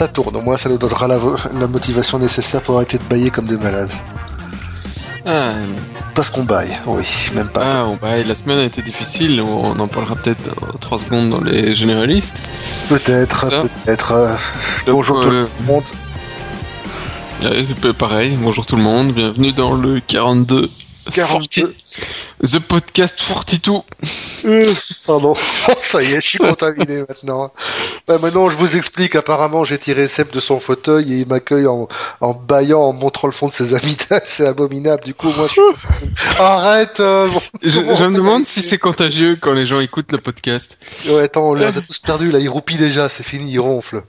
ça tourne. Au moins, ça nous donnera la, la motivation nécessaire pour arrêter de bailler comme des malades. Ah, Parce qu'on baille, oui, même pas. ah, bon, bah, la semaine a été difficile, on en parlera peut-être en 3 secondes dans les généralistes. Peut-être, peut-être. euh, Bonjour tout euh, le monde. Euh, pareil, bonjour tout le monde, bienvenue dans le 42. 42. 40, The Podcast 42. Euh, pardon, ça y est, je suis contaminé maintenant. Maintenant, je vous explique. Apparemment, j'ai tiré Seb de son fauteuil et il m'accueille en, en baillant, en montrant le fond de ses amygdales. C'est abominable. Du coup, moi, je... arrête. euh, bon. Je, je me demande si c'est contagieux quand les gens écoutent le podcast. Ouais, attends, on les a tous perdus. Là, il roupille déjà. C'est fini, il ronfle.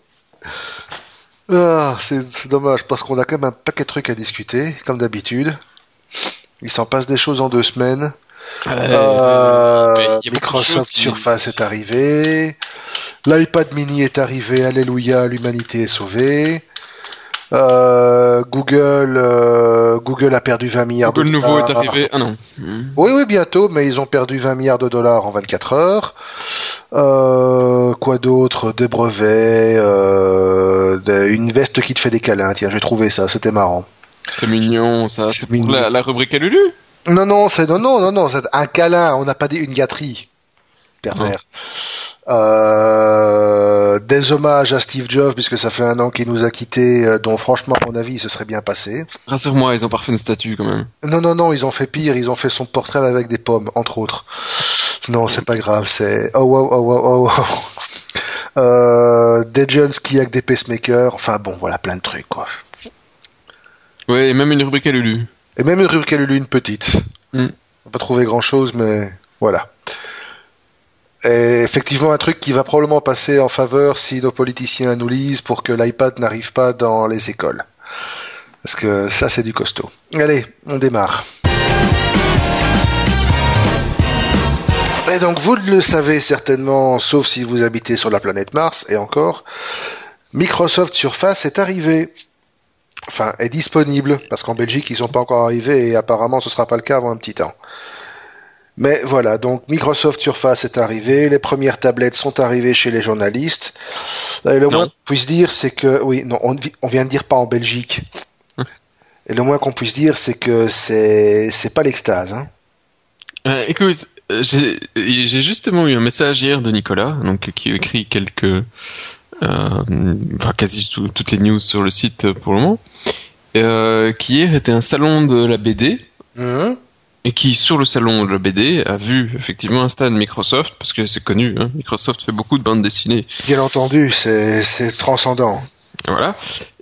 Ah, c'est dommage parce qu'on a quand même un paquet de trucs à discuter, comme d'habitude. Il s'en passe des choses en deux semaines. Euh, mais il y a beaucoup de Microsoft Surface est arrivé. L'iPad mini est arrivé. Alléluia, l'humanité est sauvée. Euh, Google, euh, Google a perdu 20 milliards Google de nouveau est dollars. arrivé. Ah non. Oui, oui, bientôt, mais ils ont perdu 20 milliards de dollars en 24 heures. Euh, quoi d'autre? Des brevets, euh, des- une veste qui te fait des câlins. Tiens, j'ai trouvé ça, c'était marrant. C'est mignon, ça. C'est pour la, la rubrique à Lulu. Non, non, c'est non, non, non, non, c'est un câlin. On n'a pas dit une gâterie. Pervers. Euh, des hommages à Steve Jobs puisque ça fait un an qu'il nous a quittés, euh, dont franchement, à mon avis, il se serait bien passé. Rassure-moi, ils ont parfait une statue quand même. Non, non, non, ils ont fait pire. Ils ont fait son portrait avec des pommes, entre autres. Non, c'est pas grave. C'est oh wow oh wow oh wow. Euh, des jeunes qui avec des pacemakers. Enfin bon, voilà, plein de trucs quoi. Ouais, et même une rubrique à Lulu. Et même une rubrique à Lulu, une petite. Mm. On n'a pas trouvé grand chose, mais voilà. Et effectivement, un truc qui va probablement passer en faveur si nos politiciens nous lisent pour que l'iPad n'arrive pas dans les écoles. Parce que ça, c'est du costaud. Allez, on démarre. Et donc, vous le savez certainement, sauf si vous habitez sur la planète Mars, et encore, Microsoft Surface est arrivé. Enfin, est disponible, parce qu'en Belgique, ils sont pas encore arrivés, et apparemment, ce sera pas le cas avant un petit temps. Mais voilà, donc Microsoft Surface est arrivé, les premières tablettes sont arrivées chez les journalistes. Et le Non. moins qu'on puisse dire, c'est que, oui, non, on, vi- on vient de dire pas en Belgique. Et le moins qu'on puisse dire, c'est que c'est, c'est pas l'extase, hein. Euh, écoute, euh, j'ai j'ai justement eu un message hier de Nicolas, donc qui écrit quelques, enfin quasi tout- toutes les news sur le site euh, pour le moment, euh, qui hier était un salon de la BD Hum et qui sur le salon de la BD a vu effectivement un stand Microsoft parce que c'est connu, hein, Microsoft fait beaucoup de bandes dessinées, Bien entendu, c'est, c'est transcendant. voilà.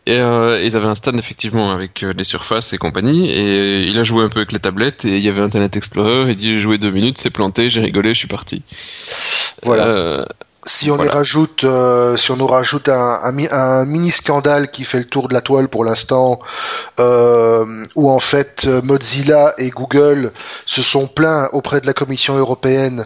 Et euh, ils avaient un stand effectivement avec euh, les surfaces et compagnie et il a joué un peu avec les tablettes et il y avait Internet Explorer, il dit j'ai joué deux minutes, c'est planté, j'ai rigolé, je suis parti. Voilà. Si on Voilà. y rajoute, euh, si on nous rajoute un, un un mini scandale qui fait le tour de la toile pour l'instant, euh, où en fait euh, Mozilla et Google se sont plaints auprès de la Commission européenne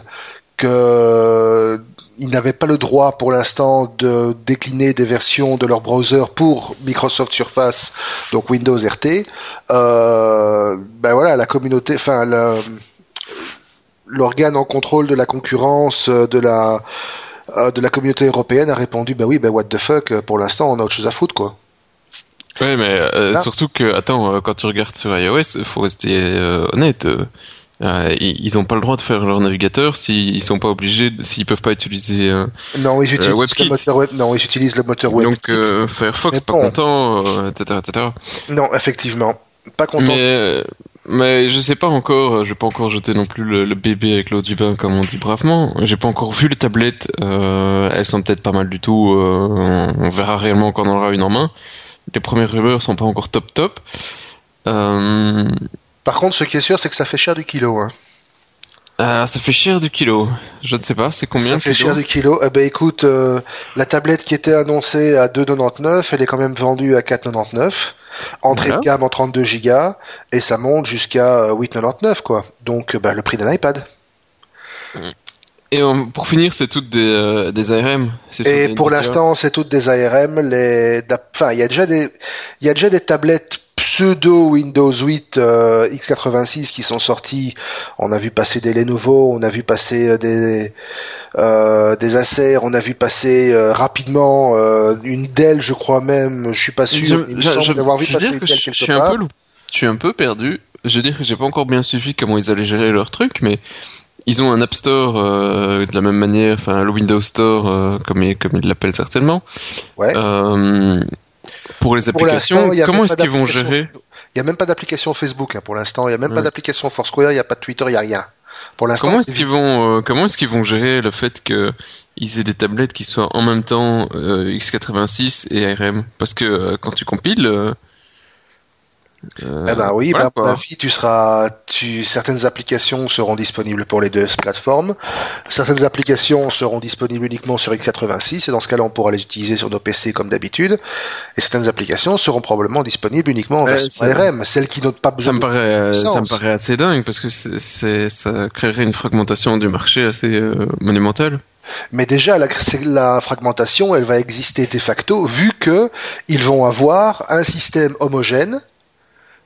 que euh, ils n'avaient pas le droit pour l'instant de décliner des versions de leur browser pour Microsoft Surface, donc Windows RT. Euh, ben voilà, la communauté, enfin l'organe en contrôle de la concurrence euh, de la euh, de la communauté européenne a répondu bah oui bah what the fuck euh, pour l'instant on a autre chose à foutre quoi Ouais, mais euh, surtout que, attends, euh, quand tu regardes sur iOS, faut rester euh, honnête. euh, euh, ils ils ont pas le droit de faire leur navigateur s'ils sont pas obligés, s'ils peuvent pas utiliser. euh, non ils utilisent WebKit. le moteur web non le moteur web donc euh, Firefox Mais pas bon. content, euh, etc., etc. non effectivement pas content Mais euh, mais je sais pas encore, euh, je vais pas encore jeter non plus le, le bébé avec l'eau du bain comme on dit bravement. J'ai pas encore vu les tablettes, euh, elles sont peut-être pas mal du tout. euh, on, verra réellement quand on aura une en main. Les premières rumeurs sont pas encore top top. Euh, par contre ce qui est sûr c'est que ça fait cher du kilo hein. Ah, ça fait cher du kilo. Je ne sais pas, c'est combien ça fait cher du kilo eh ben écoute la tablette qui était annoncée à 2,99 elle est quand même vendue à 4,99 entrée Voilà. de gamme en 32 gigas et ça monte jusqu'à euh, 8,99 quoi donc euh, bah, le prix d'un iPad Et euh, pour finir, c'est toutes des, euh, des ARM. Et pour l'instant, c'est toutes des ARM. Les, enfin, il y a déjà des, il y a déjà des tablettes pseudo Windows 8 euh, x86 qui sont sortis. On a vu passer des Lenovo, on a vu passer euh, des euh, des Acer, on a vu passer euh, rapidement une Dell, je crois même. Je suis pas sûr. Il me semble d'avoir vu je passer une Dell je, je quelque suis un peu loup- je suis un peu perdu. Je veux dire que j'ai pas encore bien suivi comment ils allaient gérer leur truc, mais ils ont un App Store euh, de la même manière, enfin le Windows Store euh, comme ils, comme ils l'appellent certainement. Ouais. Euh, pour les applications, comment est-ce qu'ils vont gérer Il y a même pas d'application Facebook hein, pour l'instant. Il y a même pas d'application Foursquare. Il y a pas de Twitter. Il y a rien. Pour l'instant, Comment est-ce qu'ils vont euh, comment est-ce qu'ils vont gérer le fait que ils aient des tablettes qui soient en même temps euh, x86 et ARM Parce que euh, quand tu compiles, euh, euh, Eh ben oui, voilà, ben, à mon quoi. avis, tu seras, tu, certaines applications seront disponibles pour les deux plateformes. Certaines applications seront disponibles uniquement sur x86 et dans ce cas-là, on pourra les utiliser sur nos PC comme d'habitude. Et certaines applications seront probablement disponibles uniquement en Ouais, version c'est- ARM, celles qui n'ont pas Ça besoin me de paraît, euh, ça me paraît assez dingue parce que c'est, ça créerait une fragmentation du marché assez euh, monumentale. Mais déjà, la, la fragmentation, elle va exister de facto, vu que ils vont avoir un système homogène,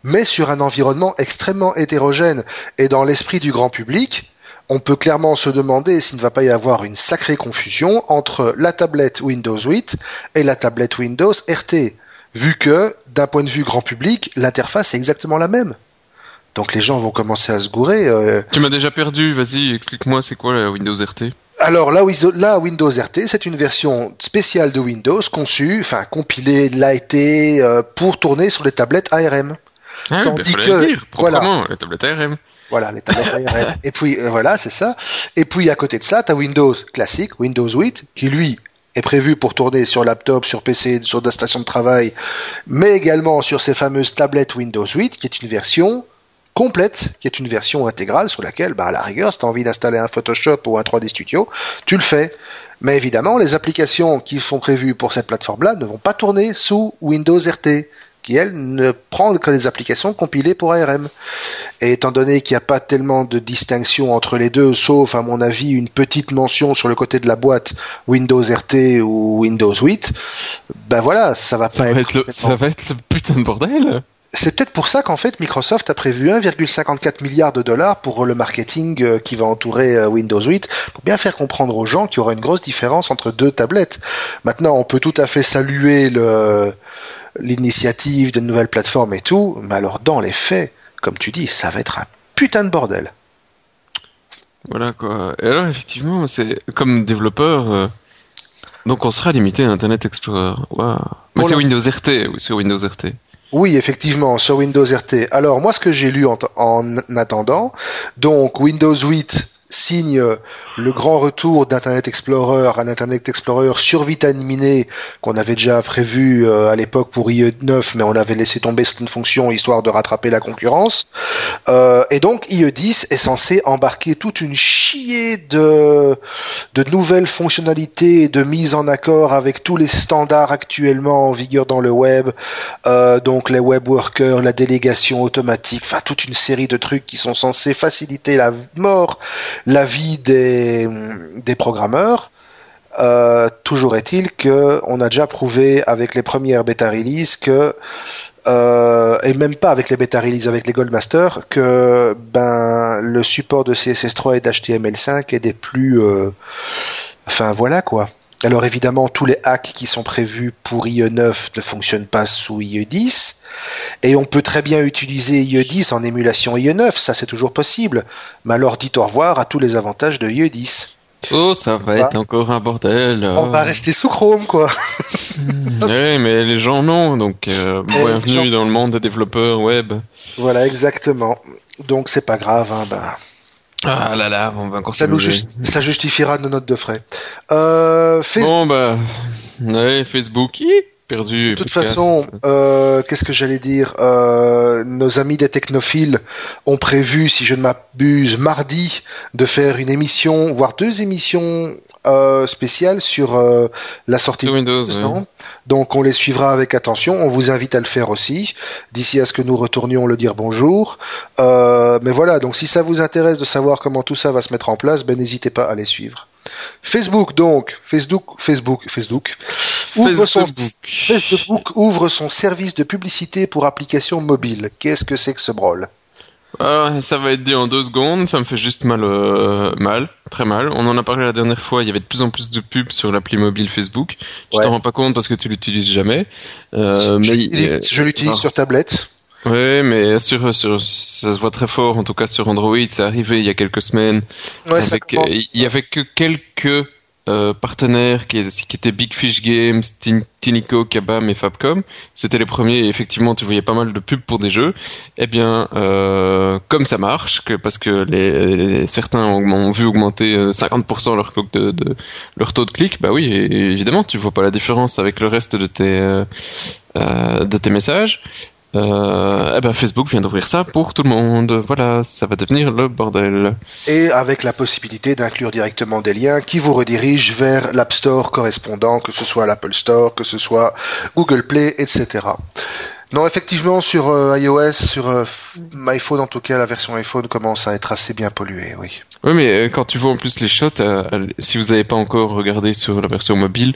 mais sur un environnement extrêmement hétérogène. Et dans l'esprit du grand public, on peut clairement se demander s'il ne va pas y avoir une sacrée confusion entre la tablette Windows 8 et la tablette Windows RT, vu que, d'un point de vue grand public, l'interface est exactement la même. Donc les gens vont commencer à se gourer. euh, Tu m'as déjà perdu, vas-y, explique-moi c'est quoi la Windows RT Alors là, Windows RT, c'est une version spéciale de Windows conçue, enfin compilée, été euh, pour tourner sur les tablettes ARM. Ah Tandis fallait que- dire, voilà. proprement, la tablette ARM. Voilà, les tablettes ARM. Et puis euh, voilà, c'est ça. Et puis à côté de ça, tu as Windows classique, Windows 8, qui lui est prévu pour tourner sur laptop, sur PC, sur des stations de travail, mais également sur ces fameuses tablettes Windows 8, qui est une version complète, qui est une version intégrale sur laquelle, bah, à la rigueur, si tu as envie d'installer un Photoshop ou un 3D Studio, tu le fais. Mais évidemment, les applications qui sont prévues pour cette plateforme-là ne vont pas tourner sous Windows RT, qui elle ne prend que les applications compilées pour ARM. Et étant donné qu'il n'y a pas tellement de distinction entre les deux, sauf à mon avis une petite mention sur le côté de la boîte Windows RT ou Windows 8, ben voilà, ça va Ça pas va, être. être le, ça va être le putain de bordel. C'est peut-être pour ça qu'en fait Microsoft a prévu 1,54 milliard de dollars pour le marketing euh, qui va entourer euh, Windows 8, pour bien faire comprendre aux gens qu'il y aura une grosse différence entre deux tablettes. Maintenant, on peut tout à fait saluer le l'initiative de nouvelles plateformes et tout, mais alors dans les faits, comme tu dis, ça va être un putain de bordel. Voilà quoi. Et alors effectivement, c'est comme développeur, euh, donc on sera limité à Internet Explorer. Waouh. Mais c'est Windows RT, oui, c'est Windows RT. Oui, effectivement, sur Windows RT. Alors, moi, ce que j'ai lu en, en attendant, donc Windows 8 signe le grand retour d'Internet Explorer, un Internet Explorer survitaminé qu'on avait déjà prévu euh, à l'époque pour IE 9, mais on avait laissé tomber certaines fonctions histoire de rattraper la concurrence. Euh, et donc IE 10 est censé embarquer toute une chier de, de nouvelles fonctionnalités et de mise en accord avec tous les standards actuellement en vigueur dans le web, euh, donc les web workers, la délégation automatique, enfin toute une série de trucs qui sont censés faciliter la mort, la vie des, des programmeurs. Euh, toujours est-il que on a déjà prouvé avec les premières bêta release que euh, et même pas avec les bêta release avec les Goldmaster que ben le support de CSS3 et d'HTML5 est des plus euh, enfin voilà quoi. Alors évidemment, tous les hacks qui sont prévus pour IE9 ne fonctionnent pas sous IE10, et on peut très bien utiliser IE10 en émulation IE9, ça c'est toujours possible, mais alors dites au revoir à tous les avantages de IE10. Oh, ça va être encore un bordel. On va rester sous Chrome, quoi. Ouais, mais les gens non, donc euh, les bienvenue gens- dans le monde des développeurs web. Voilà, exactement. Donc c'est pas grave, hein, ben, Ah là là, on va encore ça, nous ça justifiera nos notes de frais. Euh, Facebook, Bon bah, ouais, Facebook, hi, perdu. de toute façon, euh, qu'est-ce que j'allais dire Euh, Nos amis des technophiles ont prévu, si je ne m'abuse, mardi, de faire une émission, voire deux émissions euh, spéciales sur euh, la sortie sur Windows. de ouais. Donc on les suivra avec attention. On vous invite à le faire aussi, d'ici à ce que nous retournions le dire bonjour. Euh, mais voilà, donc si ça vous intéresse de savoir comment tout ça va se mettre en place, ben n'hésitez pas à les suivre. Facebook donc, Facebook, Facebook, Facebook. ouvre son, Facebook. Ouvre son service de publicité pour application mobile. Qu'est-ce que c'est que ce brol Alors, ça va être dit en deux secondes, ça me fait juste mal, euh, mal, très mal. On en a parlé la dernière fois, il y avait de plus en plus de pubs sur l'appli mobile Facebook. Tu Ouais. t'en rends pas compte parce que tu l'utilises jamais. Euh, Je mais Je l'utilise ah. sur tablette. Oui, mais sur, sur, ça se voit très fort, en tout cas sur Android, c'est arrivé il y a quelques semaines. Ouais, avec, euh, il y avait que quelques euh, partenaires qui, étaient Big Fish Games, Tin- Tinico, Kabam et Fabcom. C'était les premiers et effectivement tu voyais pas mal de pubs pour des jeux. Eh bien, euh, comme ça marche, parce que certains ont, vu augmenter euh, 50% leur, taux de, de- leur taux de clic, bah oui, évidemment tu vois pas la différence avec le reste euh, euh, de tes messages. Euh, eh ben Facebook vient d'ouvrir ça pour tout le monde. Voilà, ça va devenir le bordel. Et avec la possibilité d'inclure directement des liens qui vous redirigent vers l'App Store correspondant, que ce soit l'Apple Store, que ce soit Google Play, etc. Non, effectivement, sur euh, iOS, sur euh, iPhone en tout cas, la version iPhone commence à être assez bien polluée, oui. Oui, mais euh, quand tu vois en plus les shots, euh, euh, si vous n'avez pas encore regardé sur la version mobile,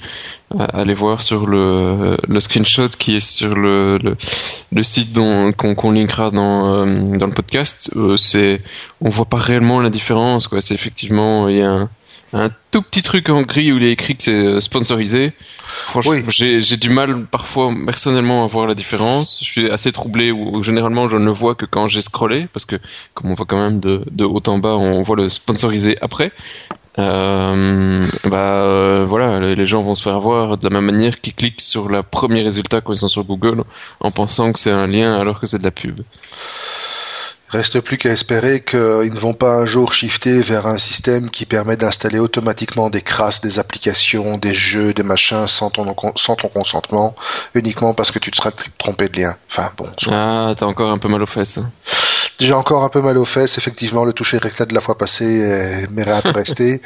euh, allez voir sur le, screenshot qui est sur le, le, le site qu'on linkera dans, euh, dans le podcast. Euh, c'est, on voit pas réellement la différence. Quoi. C'est effectivement, il y a un, tout petit truc en gris où il est écrit que c'est euh, sponsorisé. Franchement, Oui. j'ai du mal parfois personnellement à voir la différence. Je suis assez troublé ou ou généralement je ne le vois que quand j'ai scrollé parce que comme on voit quand même de, de haut en bas, on voit le sponsorisé après. Euh, bah euh, voilà, les gens vont se faire avoir de la même manière qu'ils cliquent sur le premier résultat quand ils sont sur Google en pensant que c'est un lien alors que c'est de la pub. Reste plus qu'à espérer qu'ils ne vont pas un jour shifter vers un système qui permet d'installer automatiquement des crasses, des applications, des jeux, des machins sans ton, sans ton consentement, uniquement parce que tu te seras trompé de lien. Enfin bon, soit. Ah, t'as encore un peu mal aux fesses. hein. J'ai encore un peu mal aux fesses, effectivement, le toucher rectal de la fois passée euh, m'est un peu resté.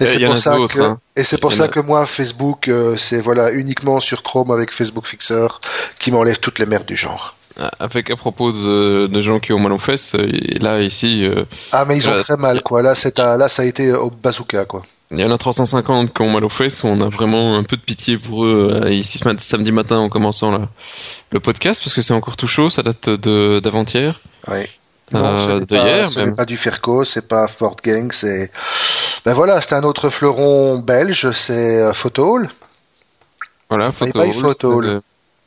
Et c'est pour ça que, hein. et c'est pour ça a- que moi, Facebook, euh, c'est voilà uniquement sur Chrome avec Facebook Fixer qui m'enlève toutes les merdes du genre. Ah, Avec à propos de, de gens qui ont mal aux fesses, euh, et là ici, euh, Ah mais ils ont Euh, très mal quoi. Là c'est là ça a été au bazooka quoi. il y en a 350 qui ont mal aux fesses. On a vraiment un peu de pitié pour eux euh, ici ce samedi matin en commençant la- le podcast parce que c'est encore tout chaud. Ça date de d'avant-hier. Oui. Euh, ce n'est de pas, hier, ce n'est même. pas du Ferco, c'est pas Fort Gang, c'est ben voilà, c'est un autre fleuron belge, c'est euh, Photohall. Voilà, photo. Photo. euh,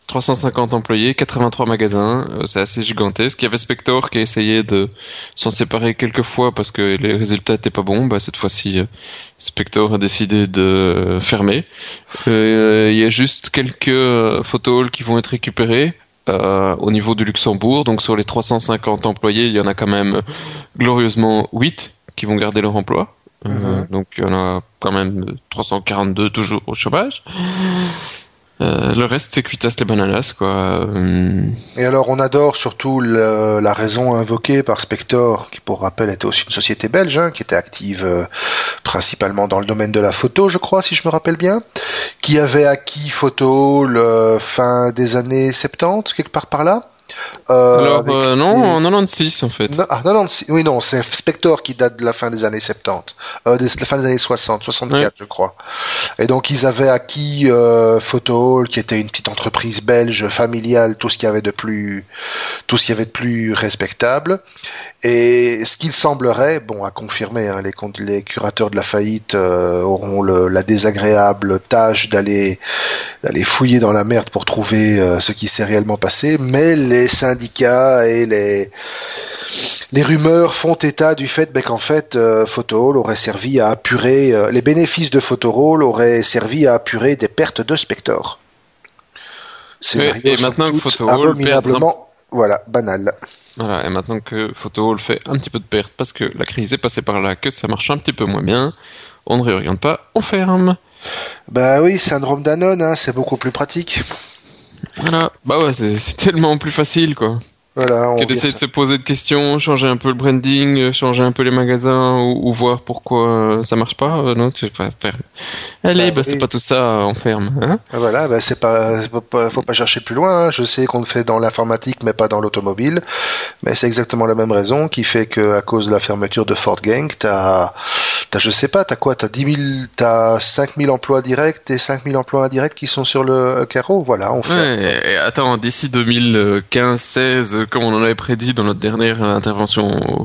350 employés, 83 magasins, euh, c'est assez gigantesque. Il y avait Spector qui a essayé de s'en séparer quelques fois parce que les résultats étaient pas bons. Bah, cette fois-ci, euh, Spector a décidé de euh, fermer. Euh, Il y a juste quelques euh, photos qui vont être récupérées euh, au niveau du Luxembourg. Donc sur les 350 employés, il y en a quand même glorieusement 8 qui vont garder leur emploi. Euh, Mhm. donc il y en a quand même 342 toujours au chômage. Euh, le reste, c'est cuitas les bananas, quoi. Euh, Et alors on adore surtout la raison invoquée par Spector, qui pour rappel était aussi une société belge, hein, qui était active euh, principalement dans le domaine de la photo, je crois, si je me rappelle bien, qui avait acquis Photo le fin des années 70, quelque part par là. Euh, Alors, avec euh, non, en 96, en fait. Ah, non, non, si- oui, non, c'est Spector qui date de la fin des années 70, euh, de la fin des années 60, 64, Ouais. je crois. Et donc, ils avaient acquis euh, Photo, qui était une petite entreprise belge familiale, tout ce qu'il y avait de plus, tout ce qu'il y avait de plus respectable. Et ce qu'il semblerait, bon, à confirmer, hein, les, curateurs de la faillite euh, auront le- la désagréable tâche d'aller d'aller fouiller dans la merde pour trouver ce qui s'est réellement passé, mais les syndicats et les les rumeurs font état du fait ben, qu'en fait euh, aurait servi à apurer euh, les bénéfices de Photohall auraient servi à apurer des pertes de Spector. Et somme maintenant que abominablement voilà banal. Voilà, et maintenant que Photohall fait un petit peu de perte parce que la crise est passée par là, que ça marche un petit peu moins bien, on ne réoriente pas, on ferme. Bah oui, syndrome Danone, hein, c'est beaucoup plus pratique. Voilà. Bah ouais, c'est tellement plus facile, quoi. Voilà, on essaie de se poser de questions, changer un peu le branding, euh, changer un peu les magasins ou, ou voir pourquoi euh, ça marche pas. Euh, non, tu pas faire. Allez, Bah bah, c'est pas tout ça, on ferme. Hein Voilà, ben c'est pas, faut pas, chercher plus loin. hein. Je sais qu'on le fait dans l'informatique, mais pas dans l'automobile. Mais c'est exactement la même raison qui fait que, à cause de la fermeture de Ford Gang, t'as, t'as, je sais pas, t'as quoi, t'as 10 000, t'as 5 000 emplois directs et 5 000 emplois indirects qui sont sur le carreau? Voilà, on fait. Ouais, et attends, d'ici 2015-16, euh, comme on en avait prédit dans notre dernière intervention euh,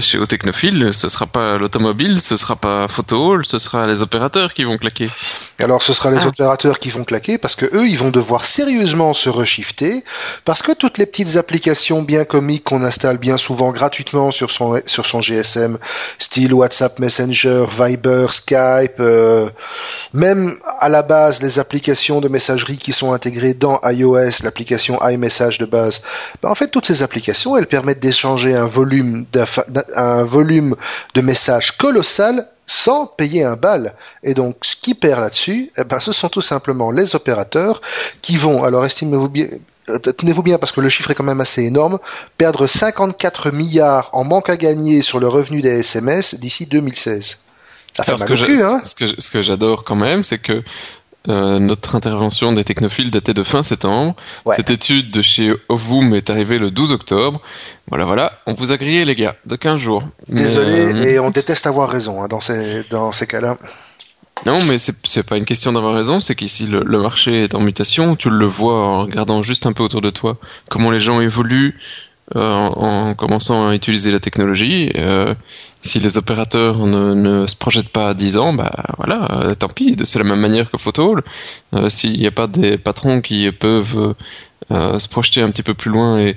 chez au Technophile, ce sera pas l'automobile, ce sera pas Photo Hall, ce sera les opérateurs qui vont claquer. Alors ce sera les Ah. opérateurs qui vont claquer parce que eux ils vont devoir sérieusement se reshifter parce que toutes les petites applications bien comiques qu'on installe bien souvent gratuitement sur son sur son GSM, style WhatsApp Messenger, Viber, Skype, euh, même à la base les applications de messagerie qui sont intégrées dans iOS, l'application iMessage de base. Ben, en fait toutes ces applications elles permettent d'échanger un volume d'un- un volume de messages colossal sans payer un bal. Et donc, ce qui perd là-dessus, eh ben, ce sont tout simplement les opérateurs qui vont, alors estimez-vous bien, euh, tenez-vous bien parce que le chiffre est quand même assez énorme, perdre 54 milliards en manque à gagner sur le revenu des SMS d'ici 2016. Ça fait Alors, ce mal que au j'a- cul, hein ce que, ce que j'adore quand même, c'est que euh, notre intervention des technophiles datait de fin septembre. Ouais. Cette étude de chez Ovum est arrivée le 12 octobre. Voilà, voilà. On vous a grillé, les gars, de 15 jours. Désolé, euh, et on déteste avoir raison hein, dans ces, dans ces cas-là. Non, mais c'est c'est pas une question d'avoir raison, c'est qu'ici le, le marché est en mutation. Tu le vois en regardant juste un peu autour de toi, comment les gens évoluent en, en commençant à utiliser la technologie. Euh, si les opérateurs ne, ne se projettent pas à 10 ans, bah voilà, euh, tant pis. C'est la même manière que Photo Hall. Euh, S'il n'y a pas des patrons qui peuvent euh, se projeter un petit peu plus loin et,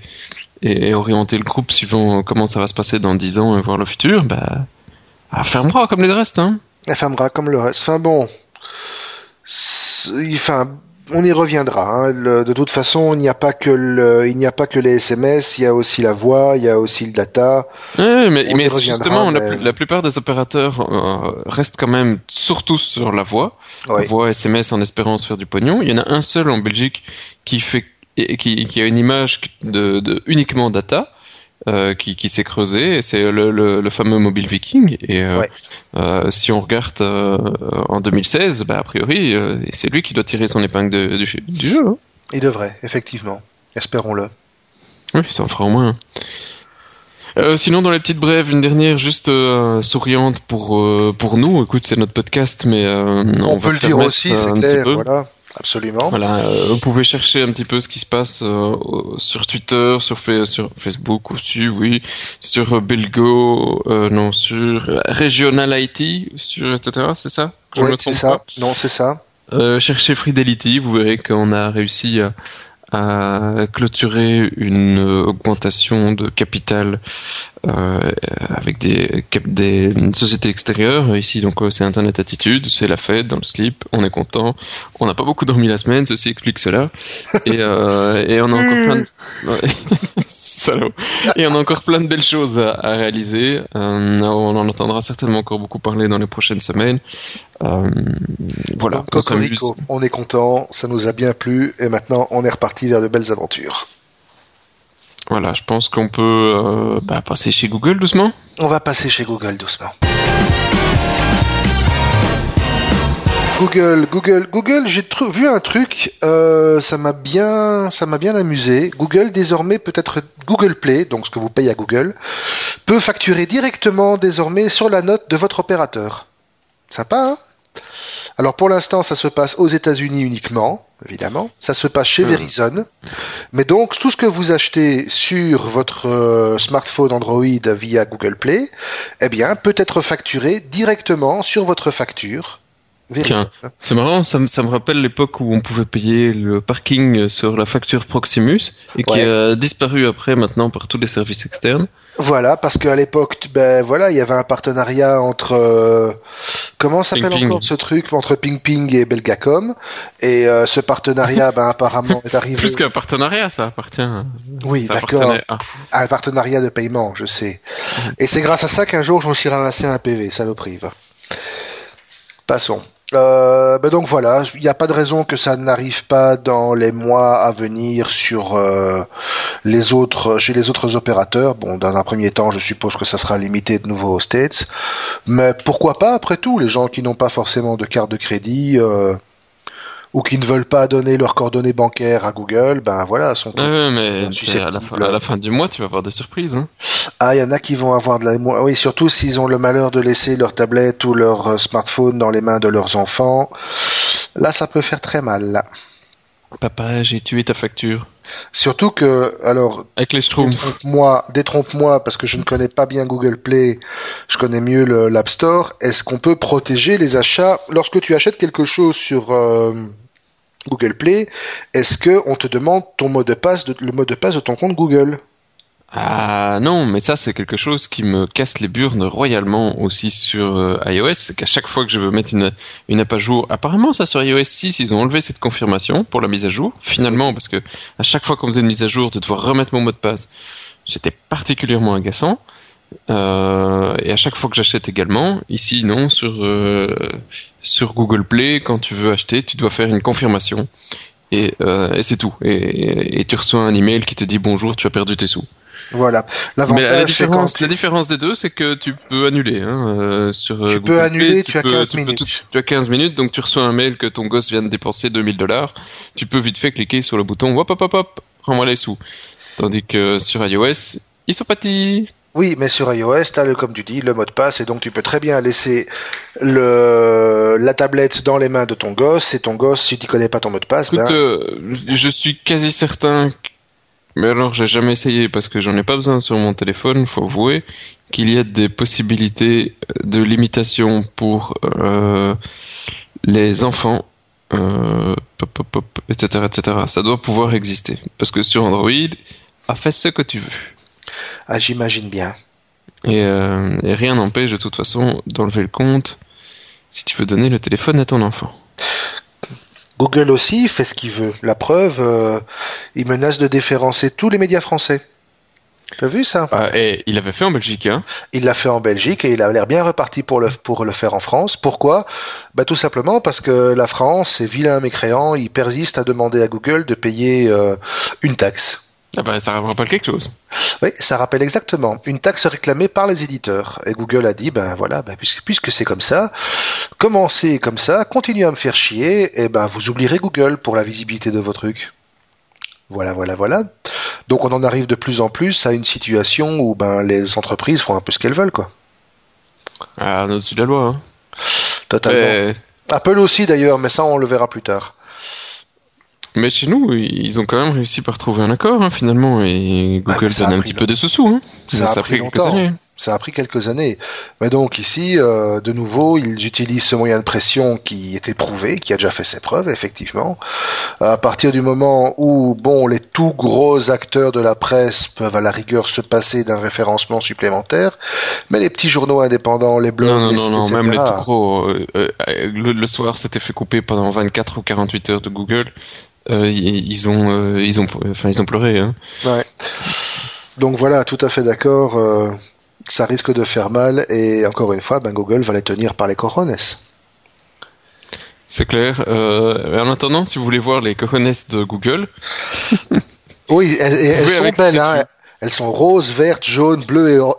et, orienter le groupe suivant comment ça va se passer dans 10 ans et voir le futur, bah, ah, fermera comme les restes, hein. Elle fermera comme le reste. Enfin bon, enfin, on y reviendra. hein. Le- de toute façon, il n'y a pas que le, il n'y a pas que les SMS, il y a aussi la voix, il y a aussi le data. Ouais, mais, mais justement, la, mais- plus- la plupart des opérateurs euh, restent quand même surtout sur la voix, Ouais. voix SMS en espérant se faire du pognon. Il y en a un seul en Belgique qui fait et qui, qui a une image de, de uniquement data. Euh, qui, qui s'est creusé, c'est le, le, le fameux Mobile Viking. Et euh, Ouais. euh, si on regarde en 2016, bah, a priori, c'est lui qui doit tirer son épingle de- du, du jeu. hein. Il devrait, effectivement. Espérons-le. Oui, ça en fera au moins. Euh, sinon, dans les petites brèves, une dernière juste euh, souriante pour euh, pour nous. Écoute, c'est notre podcast, mais On, on, va peut se le dire aussi, c'est clair. Voilà, absolument. Voilà, euh, vous pouvez chercher un petit peu ce qui se passe euh, sur Twitter, sur, Fa- sur Facebook aussi, oui, sur euh, Belgo, euh, non, sur Regional IT, sur etc. C'est ça? Me c'est ça. pas? Non, c'est ça. euh, cherchez Fidelity, vous verrez qu'on a réussi à, à clôturer une augmentation de capital euh, avec des, des sociétés extérieures. Ici, donc, euh, c'est Internet Attitude, c'est la fête dans le slip, on est content. On n'a pas beaucoup dormi la semaine, ceci explique cela. Et, euh, et on a encore plein de... Salaud. Et on a encore plein de belles choses à, à réaliser. Euh, on en entendra certainement encore beaucoup parler dans les prochaines semaines. Euh, voilà, Donc, on on est content, ça nous a bien plu, et maintenant on est reparti vers de belles aventures. Voilà, je pense qu'on peut euh, bah, passer chez Google doucement. On va passer chez Google doucement. Google, Google, Google, j'ai vu un truc, euh, ça m'a bien, ça m'a bien amusé. Google désormais peut-être Google Play, donc ce que vous payez à Google, peut facturer directement désormais sur la note de votre opérateur. Sympa, hein? Alors pour l'instant, ça se passe aux États-Unis uniquement, évidemment. Ça se passe chez Hmm. Verizon. Mais donc tout ce que vous achetez sur votre euh, smartphone Android via Google Play, eh bien, peut être facturé directement sur votre facture. C'est marrant, ça, me- ça me rappelle l'époque où on pouvait payer le parking sur la facture Proximus et qui Ouais. a disparu après maintenant par tous les services externes. Voilà, parce qu'à l'époque, ben voilà, il y avait un partenariat entre euh, comment s'appelle encore ce truc entre Ping Ping et Belgacom, et euh, ce partenariat, ben apparemment est arrivé. Plus qu'un partenariat, ça appartient. Oui, ça d'accord. à- à un partenariat de paiement, je sais. Et c'est grâce à ça qu'un jour je me suis ramassé un PV, saloperie. va. Passons. Euh, ben donc voilà, il n'y a pas de raison que ça n'arrive pas dans les mois à venir sur euh, les autres, chez les autres opérateurs. Bon, dans un premier temps, je suppose que ça sera limité de nouveau aux States, mais pourquoi pas après tout, les gens qui n'ont pas forcément de carte de crédit. Euh, ou qui ne veulent pas donner leurs coordonnées bancaires à Google, ben voilà, sont ouais, mais à la, fin, à la, fin, du mois, tu vas avoir des surprises. Hein. Ah, il y en a qui vont avoir de la... Oui, surtout s'ils ont le malheur de laisser leur tablette ou leur euh, smartphone dans les mains de leurs enfants. Là, ça peut faire très mal. Là. Papa, j'ai tué ta facture. Surtout que, alors, avec les détrompe-moi, détrompe-moi, parce que je ne connais pas bien Google Play, je connais mieux l'App Store. Est-ce qu'on peut protéger les achats lorsque tu achètes quelque chose sur euh, Google Play, est-ce que on te demande ton mot de passe, le mot de passe de ton compte Google? Ah non, mais ça c'est quelque chose qui me casse les burnes royalement aussi sur euh, iOS, c'est qu'à chaque fois que je veux mettre une, une app à jour, apparemment ça sur iOS 6 ils ont enlevé cette confirmation pour la mise à jour, finalement parce que à chaque fois qu'on faisait une mise à jour de devoir remettre mon mot de passe, c'était particulièrement agaçant. Euh, et à chaque fois que j'achète également, ici non, sur, euh, sur Google Play, quand tu veux acheter, tu dois faire une confirmation. Et, euh, et c'est tout. Et, et, tu reçois un email qui te dit bonjour, tu as perdu tes sous. Voilà. Mais la différence, la différence des deux, c'est que tu peux annuler. Hein, sur, tu Google peux annuler, tu, tu, as 15 minutes. tu as 15 minutes, donc tu reçois un mail que ton gosse vient de dépenser 2000 dollars. Tu peux vite fait cliquer sur le bouton hop hop hop hop, rends-moi les sous. Tandis que sur iOS, ils sont partis. Oui, mais sur iOS, tu as, comme tu dis, le mot de passe, et donc tu peux très bien laisser le, la tablette dans les mains de ton gosse, et ton gosse, si tu connais pas ton mot de passe... Écoute, ben... euh, je suis quasi certain, mais alors j'ai jamais essayé parce que j'en ai pas besoin sur mon téléphone, faut avouer, qu'il y a des possibilités de limitation pour euh, les enfants, euh, pop, pop, pop, etc., etc. Ça doit pouvoir exister. Parce que sur Android, a fait ce que tu veux. Ah, j'imagine bien. Et, euh, et rien n'empêche de toute façon d'enlever le compte si tu veux donner le téléphone à ton enfant. Google aussi fait ce qu'il veut. La preuve, euh, il menace de déférencer tous les médias français. T'as vu ça? Ah, Et il l'avait fait en Belgique, hein Il l'a fait en Belgique et il a l'air bien reparti pour le, pour le faire en France. Pourquoi? Bah, Tout simplement parce que la France, est vilain mécréant, il persiste à demander à Google de payer euh, une taxe. Ah bah, ça rappelle quelque chose. Oui, ça rappelle exactement une taxe réclamée par les éditeurs. Et Google a dit, ben voilà, ben, puisque, puisque c'est comme ça, commencez comme ça, continuez à me faire chier, et ben vous oublierez Google pour la visibilité de vos trucs. Voilà, voilà, voilà. Donc on en arrive de plus en plus à une situation où ben les entreprises font un peu ce qu'elles veulent, quoi. Ah, au-dessus de la loi. Hein. Totalement. Apple aussi d'ailleurs, mais ça on le verra plus tard. Mais chez nous, ils ont quand même réussi par trouver un accord, hein, finalement, et Google Ah, donne un petit peu de sous-sous. Hein. Ça, a pris quelques années. Ça a pris quelques années. Mais donc ici, euh, de nouveau, ils utilisent ce moyen de pression qui est éprouvé, qui a déjà fait ses preuves, effectivement. À partir du moment où, bon, les tout gros acteurs de la presse peuvent à la rigueur se passer d'un référencement supplémentaire, mais les petits journaux indépendants, les blogs, Non, non, les non, sites, non, etc., même les tout gros. euh, euh, le, le soir, c'était fait couper pendant 24 ou 48 heures de Google. Euh, ils ont, euh, ils ont, enfin, ils ont pleuré. Hein. Ouais. Donc voilà, tout à fait d'accord. euh, ça risque de faire mal et encore une fois, ben Google va les tenir par les corones. C'est clair. En attendant, si vous voulez voir les cojones de Google, Oui, elles, sont belles. Hein. Elles sont roses, vertes, jaunes, bleues et, or-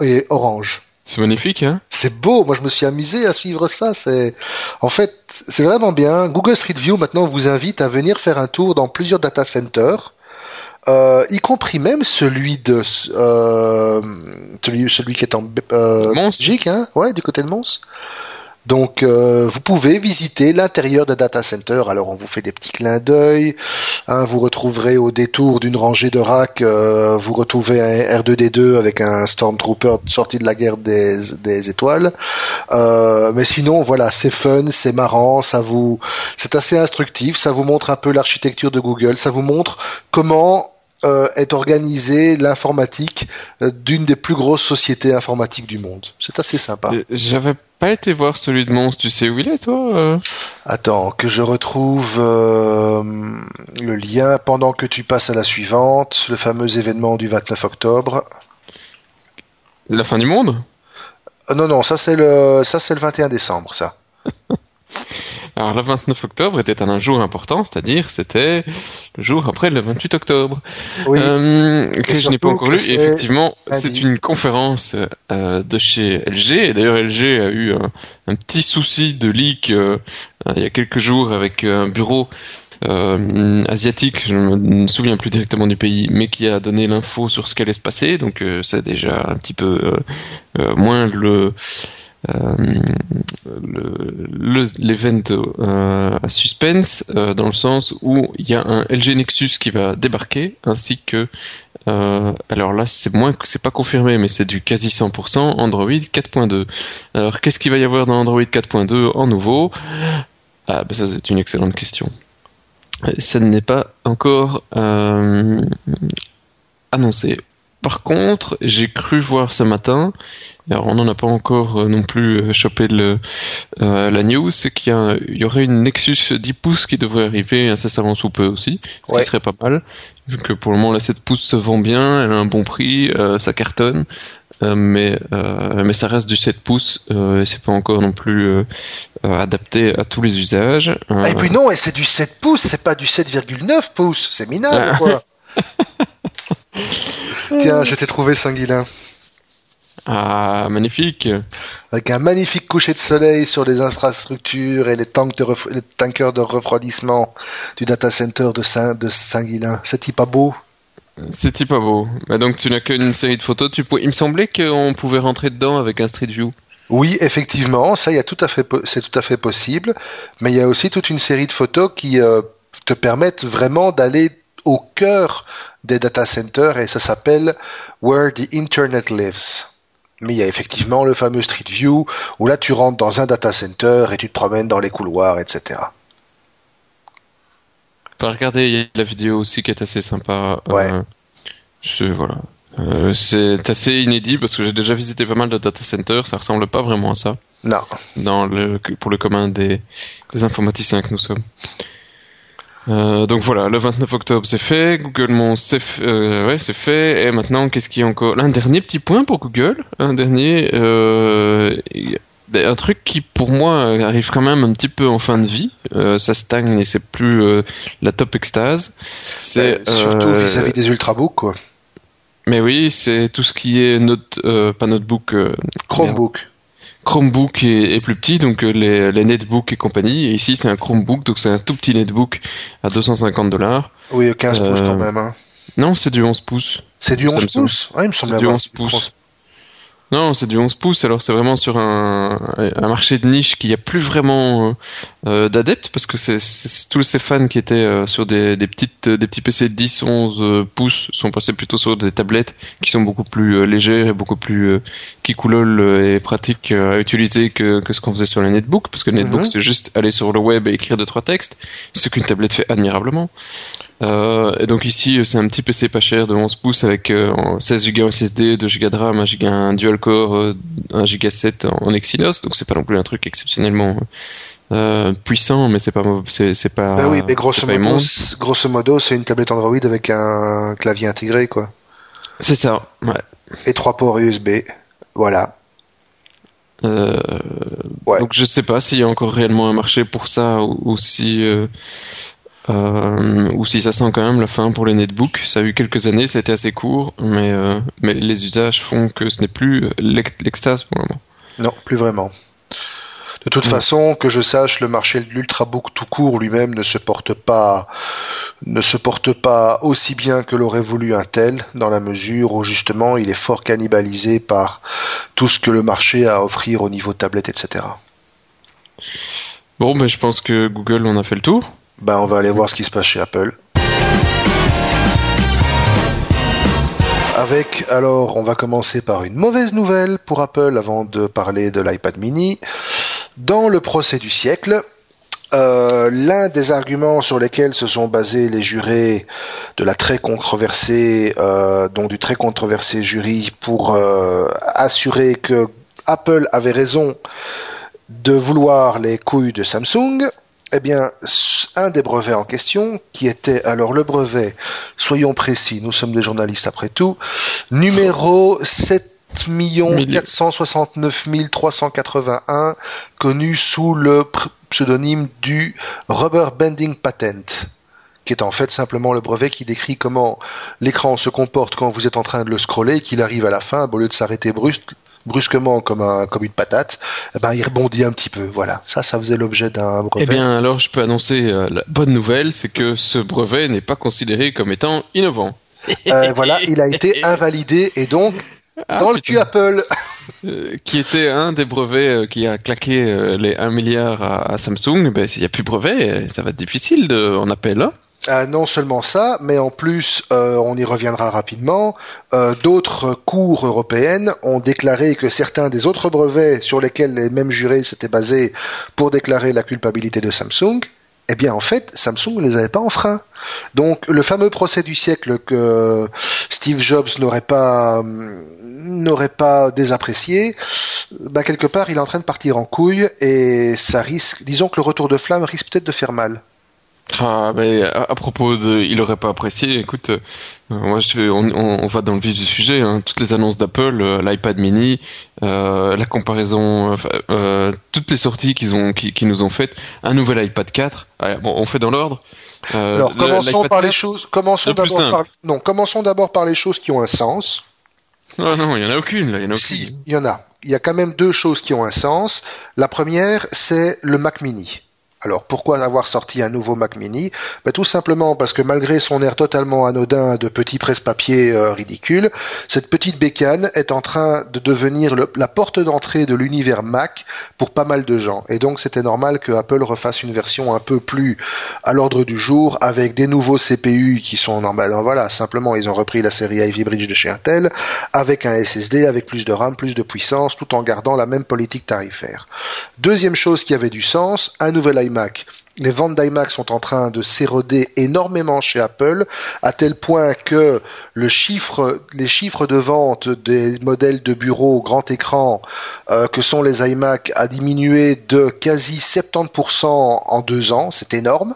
et, et orange. c'est magnifique, hein C'est beau. Moi, je me suis amusé à suivre ça. C'est, en fait, c'est vraiment bien. Google Street View maintenant vous invite à venir faire un tour dans plusieurs data centers. Euh, y compris même celui de euh, celui, celui qui est en euh. Belgique, hein, ouais, du côté de Mons. Donc, euh, vous pouvez visiter l'intérieur de data center. Alors, on vous fait des petits clins d'œil. hein, vous retrouverez au détour d'une rangée de racks, euh, vous retrouvez un R2D2 avec un Stormtrooper sorti de la guerre des, des étoiles. Euh, mais sinon, voilà, c'est fun, c'est marrant, ça vous, c'est assez instructif. Ça vous montre un peu l'architecture de Google. Ça vous montre comment euh, est organisée l'informatique euh, d'une des plus grosses sociétés informatiques du monde. C'est assez sympa. Euh, J'avais pas été voir celui de Mons. Tu sais où il est, toi euh Attends, que je retrouve le lien pendant que tu passes à la suivante, le fameux événement du 29 octobre. La fin du monde? Non, non, ça c'est le, ça c'est le 21 décembre, ça. Alors le 29 octobre était un jour important, c'est-à-dire c'était le jour après le 28 octobre, Oui. euh, que je n'ai pas encore lu. Et effectivement, c'est une conférence euh, de chez LG. Et d'ailleurs, LG a eu un, un petit souci de leak euh, il y a quelques jours avec un bureau euh, asiatique, je ne me souviens plus directement du pays, mais qui a donné l'info sur ce qu'allait se passer. Donc euh, c'est déjà un petit peu euh, moins le euh, le- le- l'event euh, à suspense euh, dans le sens où il y a un LG Nexus qui va débarquer ainsi que alors là c'est moins c'est pas confirmé mais c'est du quasi 100% Android 4.2 alors qu'est-ce qu'il va y avoir dans Android 4.2 en nouveau? Ah ben ça c'est une excellente question. Ça n'est pas encore annoncé par contre j'ai cru voir ce matin alors on n'en a pas encore euh, non plus euh, chopé le, euh, la news, c'est qu'il y, aurait une Nexus 10 pouces qui devrait arriver incessamment sous peu aussi, ce Ouais. qui serait pas mal, vu que pour le moment la 7 pouces se vend bien, elle a un bon prix, euh, ça cartonne, euh, mais, mais ça reste du 7 pouces, et c'est pas encore non plus adapté à tous les usages. Ah, et puis non, et c'est du 7 pouces, c'est pas du 7,9 pouces, c'est minable Ah. quoi. Tiens, je t'ai trouvé Sanguilin. ah, magnifique Avec un magnifique coucher de soleil sur les infrastructures et les, tanks de ref- les tankers de refroidissement du data center de, Saint de Saint-Guilain. C'est pas beau? C'était pas beau. Bah donc tu n'as qu'une série de photos. Tu Il me semblait qu'on pouvait rentrer dedans avec un Street View. Oui, effectivement, ça, a tout c'est tout à fait possible. Mais il y a aussi toute une série de photos qui euh, te permettent vraiment d'aller au cœur des data centers et ça s'appelle Where the Internet Lives. Mais il y a effectivement le fameux Street View où là tu rentres dans un data center et tu te promènes dans les couloirs, etc. Enfin, regardez, il y a la vidéo aussi qui est assez sympa. Ouais. Euh, je- voilà. Euh, c'est assez inédit parce que j'ai déjà visité pas mal de data centers. Ça ressemble pas vraiment à ça Non. dans le, pour le commun des, des informaticiens que nous sommes. Euh, donc voilà, le 29 octobre c'est fait, Google Mon c'est f- euh, ouais, c'est fait, et maintenant qu'est-ce qu'il y a encore? Un dernier petit point pour Google, un dernier, euh, un truc qui pour moi arrive quand même un petit peu en fin de vie, ça stagne et c'est plus la top extase. C'est Euh, surtout vis-à-vis des ultrabooks, quoi. Mais oui, c'est tout ce qui est note, pas notebook, Chromebook. Chromebook est, est plus petit, donc euh, les, les netbooks et compagnie. Et ici, c'est un Chromebook, donc c'est un tout petit netbook à 250 dollars. Oui, 15 pouces Euh, quand même. Hein. Non, c'est du 11 pouces. C'est du ça 11 me semble- pouces? Ouais, il me semble c'est du avoir 11 pouces. Non, c'est du 11 pouces, alors c'est vraiment sur un, un marché de niche qui a plus vraiment euh, d'adeptes, parce que c'est tous ces fans qui étaient euh, sur des, des, petites, des petits PC de 10, 11 euh, pouces sont passés plutôt sur des tablettes qui sont beaucoup plus euh, légères et beaucoup plus euh, qui coulolent euh, et pratiques euh, à utiliser que, que ce qu'on faisait sur les netbooks, parce que le netbook Mhm. c'est juste aller sur le web et écrire deux trois textes, ce qu'une tablette fait admirablement. Euh, et donc ici, c'est un petit PC pas cher de 11 pouces avec euh, en 16 Go SSD, 2 Go de RAM, 1 Go un dual core, euh, 1 Go 7 en Exynos. Donc c'est pas non plus un truc exceptionnellement euh, puissant, mais c'est pas c'est pas. Bah oui, mais grosso modo, grosso modo, c'est une tablette Android avec un clavier intégré, quoi. C'est ça. Ouais. Et trois ports USB. Voilà. Euh, Ouais. Donc je sais pas s'il y a encore réellement un marché pour ça ou, ou si euh, euh, ou si ça sent quand même la fin pour les netbooks. Ça a eu quelques années, ça a été assez court, mais euh, mais les usages font que ce n'est plus l'ex- l'extase pour le moment. Non, plus vraiment. De toute Ouais. façon, que je sache, le marché de l'ultrabook tout court lui-même ne se porte pas, ne se porte pas aussi bien que l'aurait voulu Intel, dans la mesure où justement il est fort cannibalisé par tout ce que le marché a à offrir au niveau tablette, etc. Bon, ben je pense que Google on a fait le tour. Ben, on va aller voir ce qui se passe chez Apple. Avec, alors, on va commencer par une mauvaise nouvelle pour Apple avant de parler de l'iPad mini. Dans le procès du siècle, euh, l'un des arguments sur lesquels se sont basés les jurés de la très controversée, euh, donc du très controversé jury pour euh, assurer que Apple avait raison de vouloir les couilles de Samsung, eh bien, un des brevets en question, qui était alors le brevet, soyons précis, nous sommes des journalistes après tout, numéro 469 381 connus sous le pseudonyme du Rubber Bending Patent qui est en fait simplement le brevet qui décrit comment l'écran se comporte quand vous êtes en train de le scroller et qu'il arrive à la fin, au lieu de s'arrêter brusquement comme, un, comme une patate, eh ben, il rebondit un petit peu. Voilà, ça, ça faisait l'objet d'un brevet. Eh bien, alors je peux annoncer euh, la bonne nouvelle, c'est que ce brevet n'est pas considéré comme étant innovant. Euh, voilà, il a été invalidé et donc ah, dans le cul Apple. Euh, qui était un des brevets qui a claqué les 1 milliard à, Samsung, ben, s'il n'y a plus de brevet, ça va être difficile de, en appel. Hein euh, non seulement ça, mais en plus, euh, on y reviendra rapidement, euh, d'autres cours européennes ont déclaré que certains des autres brevets sur lesquels les mêmes jurés s'étaient basés pour déclarer la culpabilité de Samsung, eh bien en fait, Samsung ne les avait pas enfreints. Donc le fameux procès du siècle que Steve Jobs n'aurait pas n'aurait pas désapprécié, bah, quelque part il est en train de partir en couille et ça risque, disons que le retour de flamme risque peut-être de faire mal. Ah, mais à, propos de, il aurait pas apprécié. Écoute, euh, moi, je, on, on, va dans le vif du sujet. Hein. Toutes les annonces d'Apple, euh, l'iPad Mini, euh, la comparaison, euh, toutes les sorties qu'ils ont, qui, nous ont faites, un nouvel iPad 4. bon, on fait dans l'ordre. Alors, commençons par les choses. Commençons d'abord par, non, commençons d'abord par les choses qui ont un sens. Non, non, il y en a aucune. Là, il y en a aucune. Si, il y en a. Il y a quand même deux choses qui ont un sens. La première, c'est le Mac Mini. Alors pourquoi avoir sorti un nouveau Mac Mini? Ben, Tout simplement parce que malgré son air totalement anodin de petit presse-papier euh, ridicule, cette petite bécane est en train de devenir la porte d'entrée de l'univers Mac pour pas mal de gens. Et donc c'était normal que Apple refasse une version un peu plus à l'ordre du jour avec des nouveaux CPU qui sont normales. Voilà, simplement ils ont repris la série Ivy Bridge de chez Intel avec un SSD, avec plus de RAM, plus de puissance, tout en gardant la même politique tarifaire. Deuxième chose qui avait du sens, un nouvel Les ventes d'iMac sont en train de s'éroder énormément chez Apple, à tel point que les chiffres de vente des modèles de bureau grand écran euh, que sont les iMac a diminué de quasi 70% en deux ans, c'est énorme.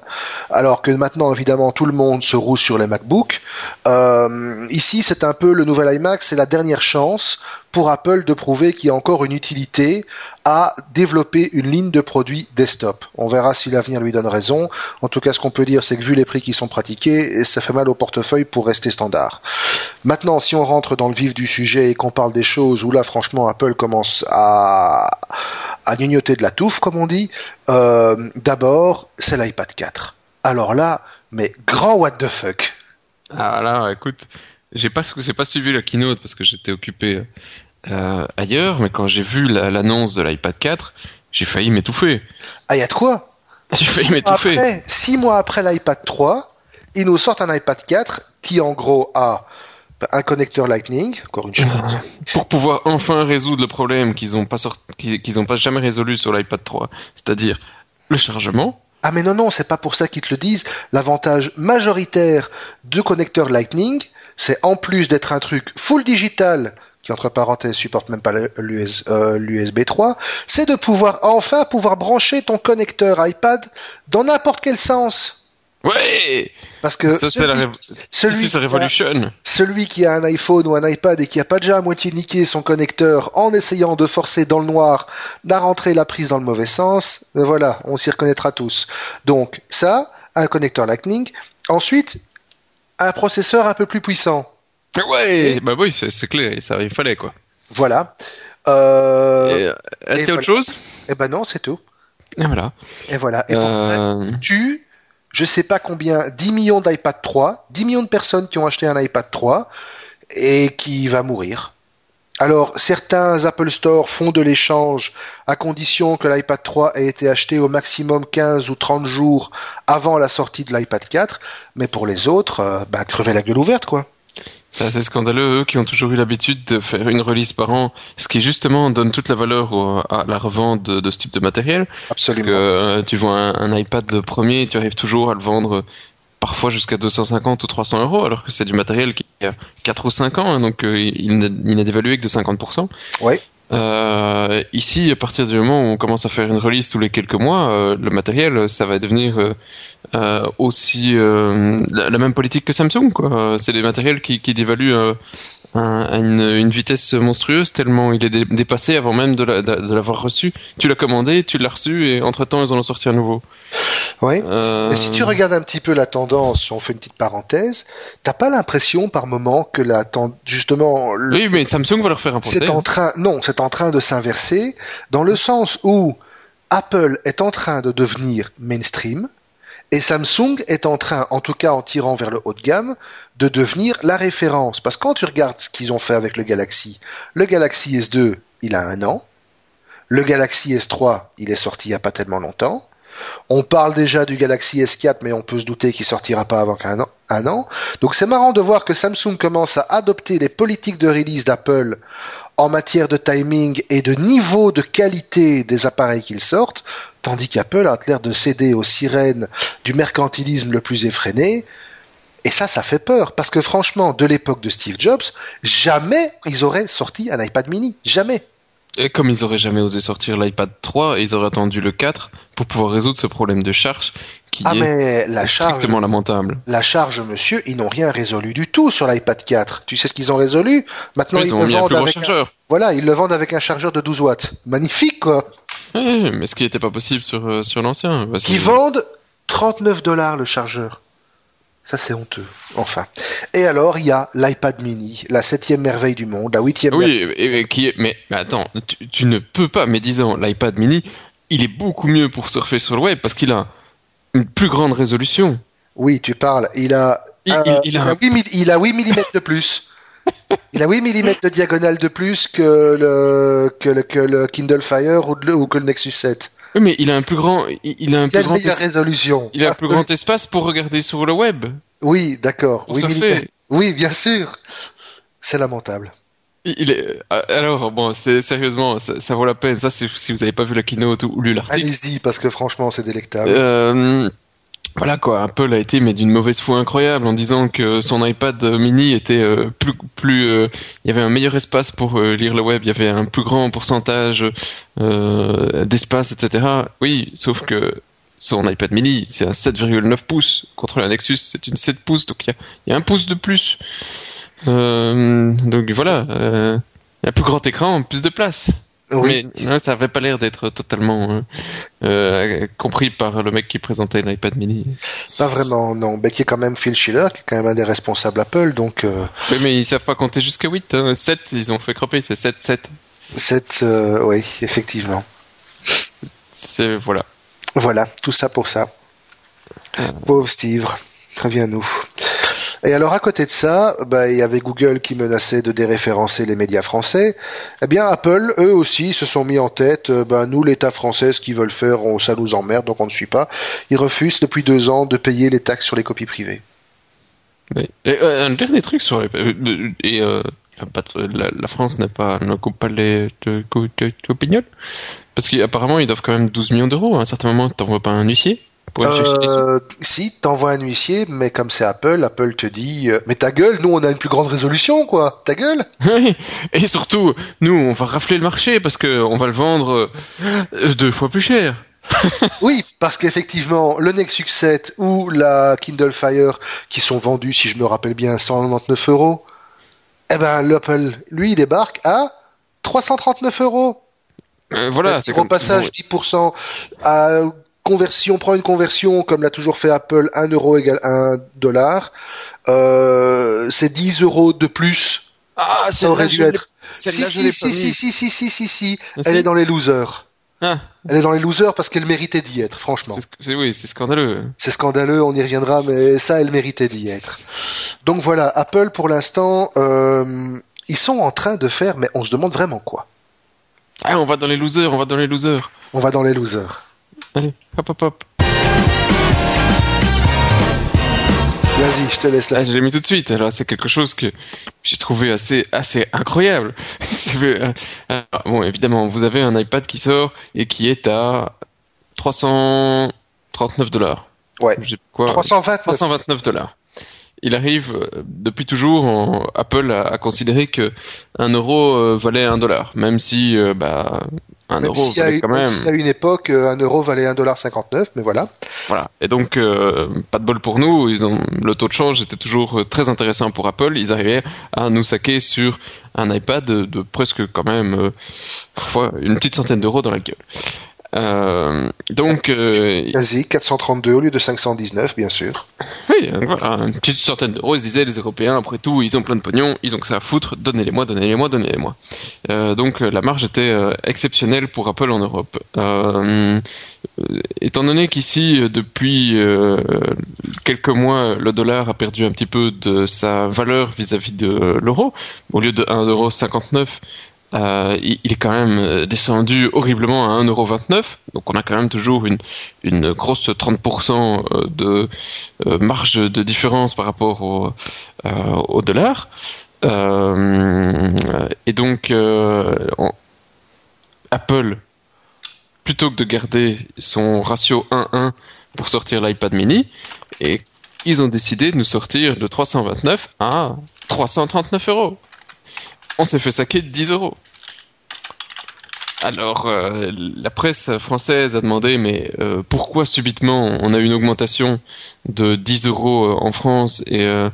Alors que maintenant, évidemment, tout le monde se roule sur les MacBooks. Euh, ici, c'est un peu le nouvel iMac, c'est la dernière chance pour Apple de prouver qu'il y a encore une utilité à développer une ligne de produits desktop. On verra si l'avenir lui donne raison. En tout cas, ce qu'on peut dire, c'est que vu les prix qui sont pratiqués, ça fait mal au portefeuille pour rester standard. Maintenant, si on rentre dans le vif du sujet et qu'on parle des choses où là, franchement, Apple commence à, à de la touffe, comme on dit, euh, d'abord, c'est l'iPad 4. Alors là, mais grand what the fuck. Ah là, écoute, j'ai pas, j'ai pas suivi la keynote parce que j'étais occupé euh, ailleurs, mais quand j'ai vu l'annonce de l'iPad 4, j'ai failli m'étouffer. Ah, y a de quoi? J'ai failli m'étouffer. Six mois après l'iPad 3, ils nous sortent un iPad 4 qui, en gros, a un connecteur Lightning, encore une chose. Pour pouvoir enfin résoudre le problème qu'ils n'ont pas, qu'ils ont pas jamais résolu sur l'iPad 3, c'est-à-dire le chargement. Ah mais non, non, c'est pas pour ça qu'ils te le disent. L'avantage majoritaire de connecteur Lightning, c'est en plus d'être un truc full digital qui entre parenthèses supporte même pas l'USB 3, euh, c'est de pouvoir enfin pouvoir brancher ton connecteur iPad dans n'importe quel sens. Ouais. Parce que ça c'est la celui, qui a un iPhone ou un iPad et qui a pas déjà à moitié niqué son connecteur en essayant de forcer dans le noir n'a rentré la prise dans le mauvais sens, ben voilà, on s'y reconnaîtra tous. Donc ça, un connecteur Lightning. Ensuite, un processeur un peu plus puissant. Ouais, bah oui, c'est clair, ça, il fallait quoi. Voilà. Euh... Et, autre chose? Eh ben non, c'est tout. Et voilà. Et voilà. Et euh... tu, je sais pas combien, 10 millions d'iPad 3, 10 millions de personnes qui ont acheté un iPad 3 et qui va mourir. Alors, certains Apple Store font de l'échange à condition que l'iPad 3 ait été acheté au maximum 15 ou 30 jours avant la sortie de l'iPad 4, mais pour les autres, euh, bah, crever la gueule ouverte, quoi. C'est assez scandaleux, eux qui ont toujours eu l'habitude de faire une release par an, ce qui justement donne toute la valeur à la revente de, ce type de matériel. Absolument. Parce que euh, tu vois un, un, iPad premier, tu arrives toujours à le vendre parfois jusqu'à 250 ou 300 euros, alors que c'est du matériel qui a 4 ou 5 ans, hein, donc euh, il n'a dévalué que de 50%. Ouais. Euh, ici, à partir du moment où on commence à faire une release tous les quelques mois, euh, le matériel, ça va devenir euh, aussi euh, la, la même politique que Samsung. quoi. C'est des matériels qui, qui dévaluent euh, à une, une vitesse monstrueuse tellement il est dé- dépassé avant même de la- de- de l'avoir reçu. Tu l'as commandé, tu l'as reçu et entre-temps ils en ont sorti un nouveau. Oui. Euh, Mais si tu regardes un petit peu la tendance, si on fait une petite parenthèse, t'as pas l'impression par moment que la ten- justement le- Oui, mais Samsung va leur faire un procès. c'est en train non, c'est en train de s'inverser dans le sens où Apple est en train de devenir mainstream et Samsung est en train, en tout cas en tirant vers le haut de gamme, de devenir la référence. Parce que quand tu regardes ce qu'ils ont fait avec le Galaxy, le Galaxy S2, il a un an. Le Galaxy S3, il est sorti il n'y a pas tellement longtemps. On parle déjà du Galaxy S4, mais on peut se douter qu'il sortira pas avant un an. Donc c'est marrant de voir que Samsung commence à adopter les politiques de release d'Apple en matière de timing et de niveau de qualité des appareils qu'ils sortent, tandis qu'Apple a l'air de céder aux sirènes du mercantilisme le plus effréné. Et ça, ça fait peur, parce que franchement, de l'époque de Steve Jobs, jamais ils auraient sorti un iPad mini. Jamais. Et comme ils auraient jamais osé sortir l'iPad 3, ils auraient attendu le 4 pour pouvoir résoudre ce problème de charge qui Ah est mais la charge, strictement lamentable. la charge, monsieur, ils n'ont rien résolu du tout sur l'iPad 4. Tu sais ce qu'ils ont résolu? Maintenant, ils ils, ont le mis un vendent gros avec un... Voilà, ils le vendent avec un chargeur de 12 watts. Magnifique, quoi. Mais ce qui n'était pas possible sur, euh, sur l'ancien. Qui que- vendent 39 dollars le chargeur. Ça, c'est honteux. Enfin. Et alors, il y a l'iPad mini, la septième merveille du monde, la huitième Oui, et qui est... mais, mais attends, tu, tu ne peux pas, mais disons, l'iPad mini, il est beaucoup mieux pour surfer sur le web parce qu'il a une plus grande résolution. Oui, tu parles. Il a, Il- euh, il- il a un- 8 mi- il a 8 mm de plus. Il a 8 mm de diagonale de plus que le, que le, que le Kindle Fire ou, ou que le Nexus 7. Oui, mais il a un plus grand, il, il a un plus grand, meilleure es- résolution. il a un plus grand espace pour regarder sur le web. Oui, d'accord. Pour 8 surfer. mm. Oui, bien sûr. C'est lamentable. Il est, euh, alors bon, c'est sérieusement, ça, ça vaut la peine. Ça, si vous n'avez pas vu la keynote ou, ou lu l'article. Allez-y, parce que franchement, c'est délectable. Euh, voilà quoi, Apple a été mais d'une mauvaise foi incroyable en disant que son iPad mini était euh, plus plus, euh, il y avait un meilleur espace pour euh, lire le web, il y avait un plus grand pourcentage d'espace, etc. Oui, sauf que son iPad mini c'est un 7,9 pouces contre la Nexus c'est une 7 pouces, donc il y a, un pouce de plus. Donc voilà, il y a plus grand écran, plus de place. Oui. Mais ça avait pas l'air d'être totalement euh, euh, compris par le mec qui présentait l'iPad mini. Pas vraiment, non. Mais qui est quand même Phil Schiller, qui est quand même un des responsables Apple, donc euh, Oui, mais ils savent pas compter jusqu'à 8. Hein. 7, ils ont fait cropper, c'est 7, 7. c'est, euh, oui, effectivement. C'est, voilà. Voilà, tout ça pour ça. Ah. Pauvre Steve, reviens-nous. Et alors à côté de ça, bah, il y avait Google qui menaçait de déréférencer les médias français. Eh bien Apple, eux aussi, se sont mis en tête, euh, bah, nous l'État français, ce qu'ils veulent faire, on, ça nous emmerde, donc on ne suit pas. Ils refusent depuis deux ans de payer les taxes sur les copies privées. Euh, un dernier truc sur les... euh, Et la, France n'a pas, ne pas les de, Parce qu'apparemment, ils doivent quand même 12 millions d'euros. À un certain moment, t'envoies pas un huissier pour Euh, si, t'envoies un huissier, mais comme c'est Apple, Apple te dit, euh, mais ta gueule, nous on a une plus grande résolution, quoi. Ta gueule Oui. Et surtout, nous, on va rafler le marché parce que on va le vendre euh, deux fois plus cher. Oui, parce qu'effectivement, le Nexus 7 ou la Kindle Fire, qui sont vendus, si je me rappelle bien, 199 euros, eh ben, l'Apple, lui, il débarque à 339 euros. Euh, voilà, c'est Au comme passage, 10% à conversion, prend une conversion, comme l'a toujours fait Apple, 1 euro égale 1 dollar. Euh, c'est 10 euros de plus. Ah, Ça aurait dû être. Si, si, si, si, si, si, si, si, si, Ah, Elle si est dans les losers. Ah, Elle est dans les losers parce qu'elle méritait d'y être, franchement. c'est- oui, c'est scandaleux. C'est scandaleux, on y reviendra, mais ça, elle méritait d'y être. Donc voilà, Apple, pour l'instant, euh, ils sont en train de faire, mais on se demande vraiment quoi. Ah, on va dans les losers, on va dans les losers. On va dans les losers. Allez, hop, hop, hop. Vas-y, je te laisse là. Ah, je l'ai mis tout de suite. Alors, c'est quelque chose que j'ai trouvé assez, assez incroyable. Euh, alors, bon, évidemment, vous avez un iPad qui sort et qui est à 339 dollars. Ouais. Quoi. 329. 329 dollars. Il arrive euh, depuis toujours, en- Apple a, a considéré que un euro euh, valait un dollar, même si euh, bah Un Même euro s'il y a quand même même. y a une époque, euh, un euro valait 1,59$, mais voilà. Voilà. Et donc, euh, pas de bol pour nous. Ils ont le taux de change était toujours euh, très intéressant pour Apple. Ils arrivaient à nous saquer sur un iPad de, de presque quand même euh, parfois une petite centaine d'euros dans la gueule. Euh, donc, euh, Quasi 432 au lieu de 519, bien sûr. oui, euh, voilà, une petite centaine d'euros. Ils se disaient les Européens, après tout, ils ont plein de pognon, ils ont que ça à foutre. Donnez-les-moi, donnez-les-moi, donnez-les-moi. Euh, donc, la marge était exceptionnelle pour Apple en Europe. Étant donné qu'ici, depuis quelques mois, le dollar a perdu un petit peu de sa valeur vis-à-vis de l'euro, au lieu de 1,59€, euh, il est quand même euh, descendu horriblement à 1,29€. Donc on a quand même toujours une, grosse 30% euh, de marge de différence par rapport au, euh, dollar. Et donc Apple, plutôt que de garder son ratio 1-1 pour sortir l'iPad mini, et ils ont décidé de nous sortir de 329 à 339 euros. On s'est fait saquer de 10 euros. Alors, euh, la presse française a demandé, mais euh, pourquoi subitement on a une augmentation de 10 euros euh, en France et euh,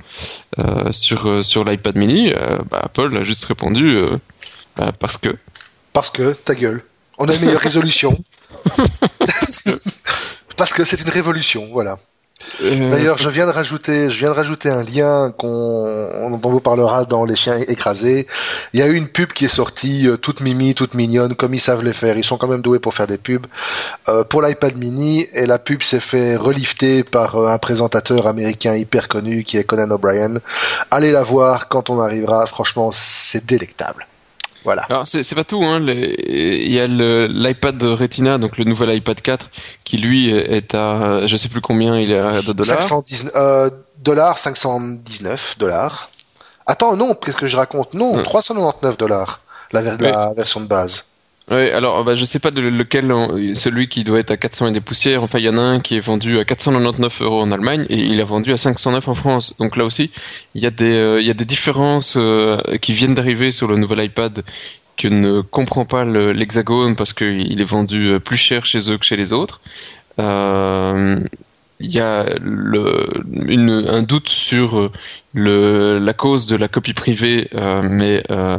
sur sur l'iPad mini? Bah, Apple a juste répondu bah, parce que. Parce que, ta gueule, on a une meilleure résolution. Parce que c'est une révolution, voilà. Euh, D'ailleurs, je viens de rajouter, je viens de rajouter un lien qu'on, dont on vous parlera dans les chiens écrasés. Il y a eu une pub qui est sortie, euh, toute mimi, toute mignonne, comme ils savent les faire. Ils sont quand même doués pour faire des pubs euh, pour l'iPad Mini. Et la pub s'est fait relifter par euh, un présentateur américain hyper connu qui est Conan O'Brien. Allez la voir quand on arrivera. Franchement, c'est délectable. Voilà. Alors c'est c'est pas tout, hein. les- Il y a le- l'iPad Retina, donc le nouvel iPad 4, qui lui est à, je sais plus combien il est à de dollars. 519 euh, dollars, 519 dollars. Attends, non, qu'est-ce que je raconte? Non, Ouais. 399 dollars. La, ver- la version de base. Ouais, alors bah, je sais pas de lequel, celui qui doit être à 400 et des poussières. Enfin, il y en a un qui est vendu à 499 euros en Allemagne et il est vendu à 509 en France. Donc là aussi, il y a des, euh, y a des différences euh, qui viennent d'arriver sur le nouvel iPad que ne comprend pas l'Hexagone parce qu'il est vendu euh, plus cher chez eux que chez les autres. Il y a le, une, un doute sur le, la cause de la copie privée, mais euh,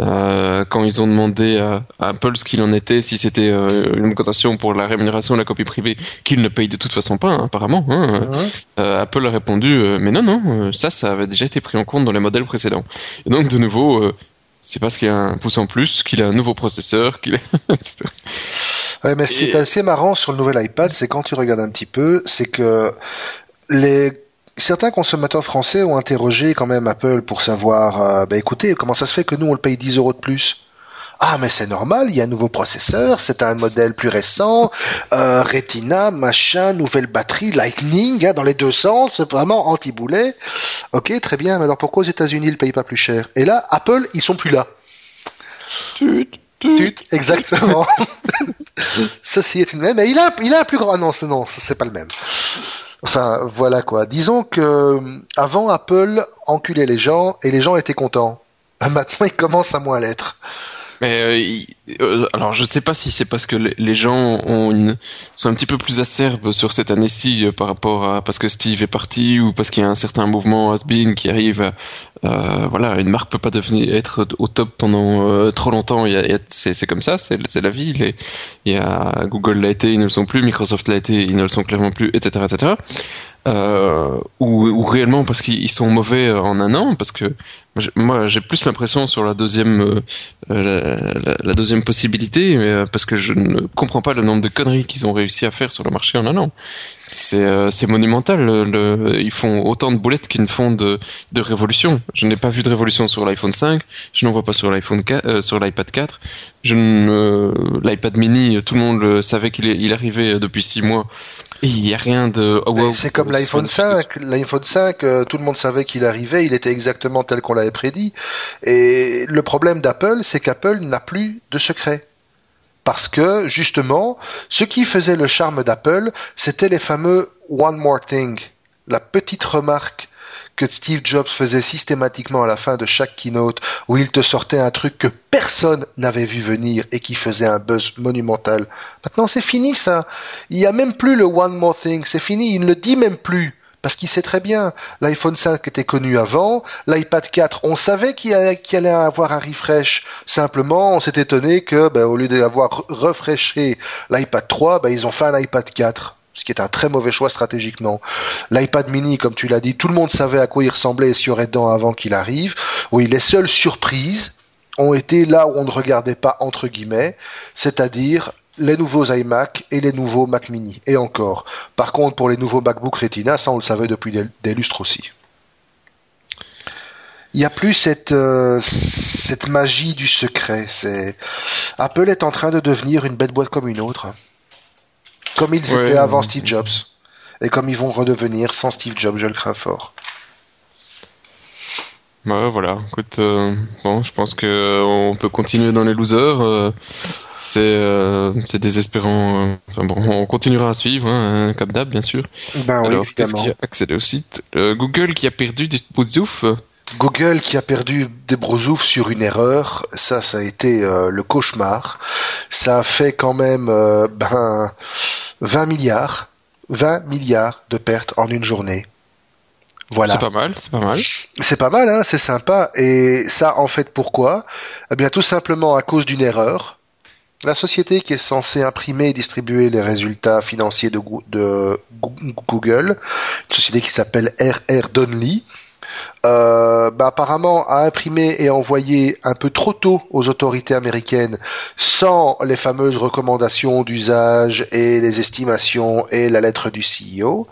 euh, quand ils ont demandé à, à Apple ce qu'il en était, si c'était euh, une augmentation pour la rémunération de la copie privée, qu'ils ne payent de toute façon pas, hein, apparemment. Hein, Mhm. euh, Apple a répondu, euh, mais non, non, ça, ça avait déjà été pris en compte dans les modèles précédents. Et donc, de nouveau, euh, c'est parce qu'il y a un pouce en plus, qu'il a un nouveau processeur, qu'il. Ouais, mais ce qui Et- est assez marrant sur le nouvel iPad, c'est quand tu regardes un petit peu, c'est que les certains consommateurs français ont interrogé quand même Apple pour savoir, euh, bah écoutez, comment ça se fait que nous on le paye 10 euros de plus? Ah mais c'est normal, il y a un nouveau processeur, c'est un modèle plus récent, euh, Retina, machin, nouvelle batterie, Lightning, hein, dans les deux sens, c'est vraiment anti-boulet. Ok, très bien, mais alors pourquoi aux États-Unis ils ne payent pas plus cher? Et là, Apple, ils sont plus là. Tut, tut. Tut, exactement. Ceci est une même, mais il a, il a un plus grand. Ah non, non, c'est pas le même. Enfin, voilà quoi. Disons que euh, avant Apple enculait les gens et les gens étaient contents. Maintenant, ils commencent à moins l'être. Mais euh, euh, alors je sais pas si c'est parce que les, gens ont une, sont un petit peu plus acerbes sur cette année-ci euh, par rapport à parce que Steve est parti ou parce qu'il y a un certain mouvement has-been qui arrive. Euh, voilà, une marque peut pas devenir être au top pendant euh, trop longtemps. Il y a, c'est, comme ça, c'est, la vie. Il y a Google l'a été, ils ne le sont plus. Microsoft l'a été, ils ne le sont clairement plus, etc., etc. Euh, ou, réellement parce qu'ils sont mauvais en un an, parce que moi, j'ai- plus l'impression sur la deuxième la, deuxième possibilité, parce que je ne comprends pas le nombre de conneries qu'ils ont réussi à faire sur le marché en un an. C'est euh, c'est monumental. le- le- ils font autant de boulettes qu'ils ne font de, de révolution. Je n'ai pas vu de révolution sur l'iPhone 5, je n'en vois pas sur l'iPhone 4, euh, sur l'iPad 4. Je ne- l'iPad mini, tout le monde le savait qu'il il arrivait depuis six mois. Et il n'y a rien de. oh, wow, c'est comme l'iPhone 5. L'iPhone 5, euh, tout le monde savait qu'il arrivait, il était exactement tel qu'on l'avait prédit. Et le problème d'Apple, c'est qu'Apple n'a plus de secret. Parce que, justement, ce qui faisait le charme d'Apple, c'était les fameux One More Thing, la petite remarque que Steve Jobs faisait systématiquement à la fin de chaque keynote, où il te sortait un truc que personne n'avait vu venir et qui faisait un buzz monumental. Maintenant, c'est fini ça. Il n'y a même plus le one more thing. C'est fini. Il ne le dit même plus. Parce qu'il sait très bien, l'iPhone 5 était connu avant, l'iPad 4, on savait qu'il allait, avoir un refresh. Simplement, on s'est étonné que, ben, au lieu d'avoir refreshé l'iPad 3, ben, ils ont fait un iPad 4 ce qui est un très mauvais choix stratégiquement. L'iPad mini, comme tu l'as dit, tout le monde savait à quoi il ressemblait et ce qu'il y aurait dedans avant qu'il arrive. Oui, les seules surprises ont été là où on ne regardait pas entre guillemets, c'est-à-dire les nouveaux iMac et les nouveaux Mac mini. Et encore. Par contre, pour les nouveaux MacBook Retina, ça on le savait depuis des, lustres aussi. Il n'y a plus cette, euh, cette magie du secret. C'est Apple est en train de devenir une bête boîte comme une autre. Comme ils étaient avant Steve Jobs. Et comme ils vont redevenir sans Steve Jobs, je le crains fort. Ouais, voilà. Écoute, euh, bon, je pense que euh, on peut continuer dans les losers. Euh, c'est c'est désespérant. bon, on continuera à suivre, hein, comme d'hab, bien sûr. Ben oui, Alors, qu'est-ce qui a accédé au site? Google qui a perdu des brousouf. Google qui a perdu des brousouf sur une erreur, ça, ça a été le cauchemar. Ça a fait quand même ben 20 milliards, 20 milliards de pertes en une journée. Voilà. C'est pas mal, c'est pas mal. C'est pas mal, hein, c'est sympa. Et ça, en fait, pourquoi? Eh bien, tout simplement à cause d'une erreur. La société qui est censée imprimer et distribuer les résultats financiers de, de Google, une société qui s'appelle RR Donnelly, euh, bah, apparemment a imprimé et envoyé un peu trop tôt aux autorités américaines sans les fameuses recommandations d'usage et les estimations et la lettre du CEO.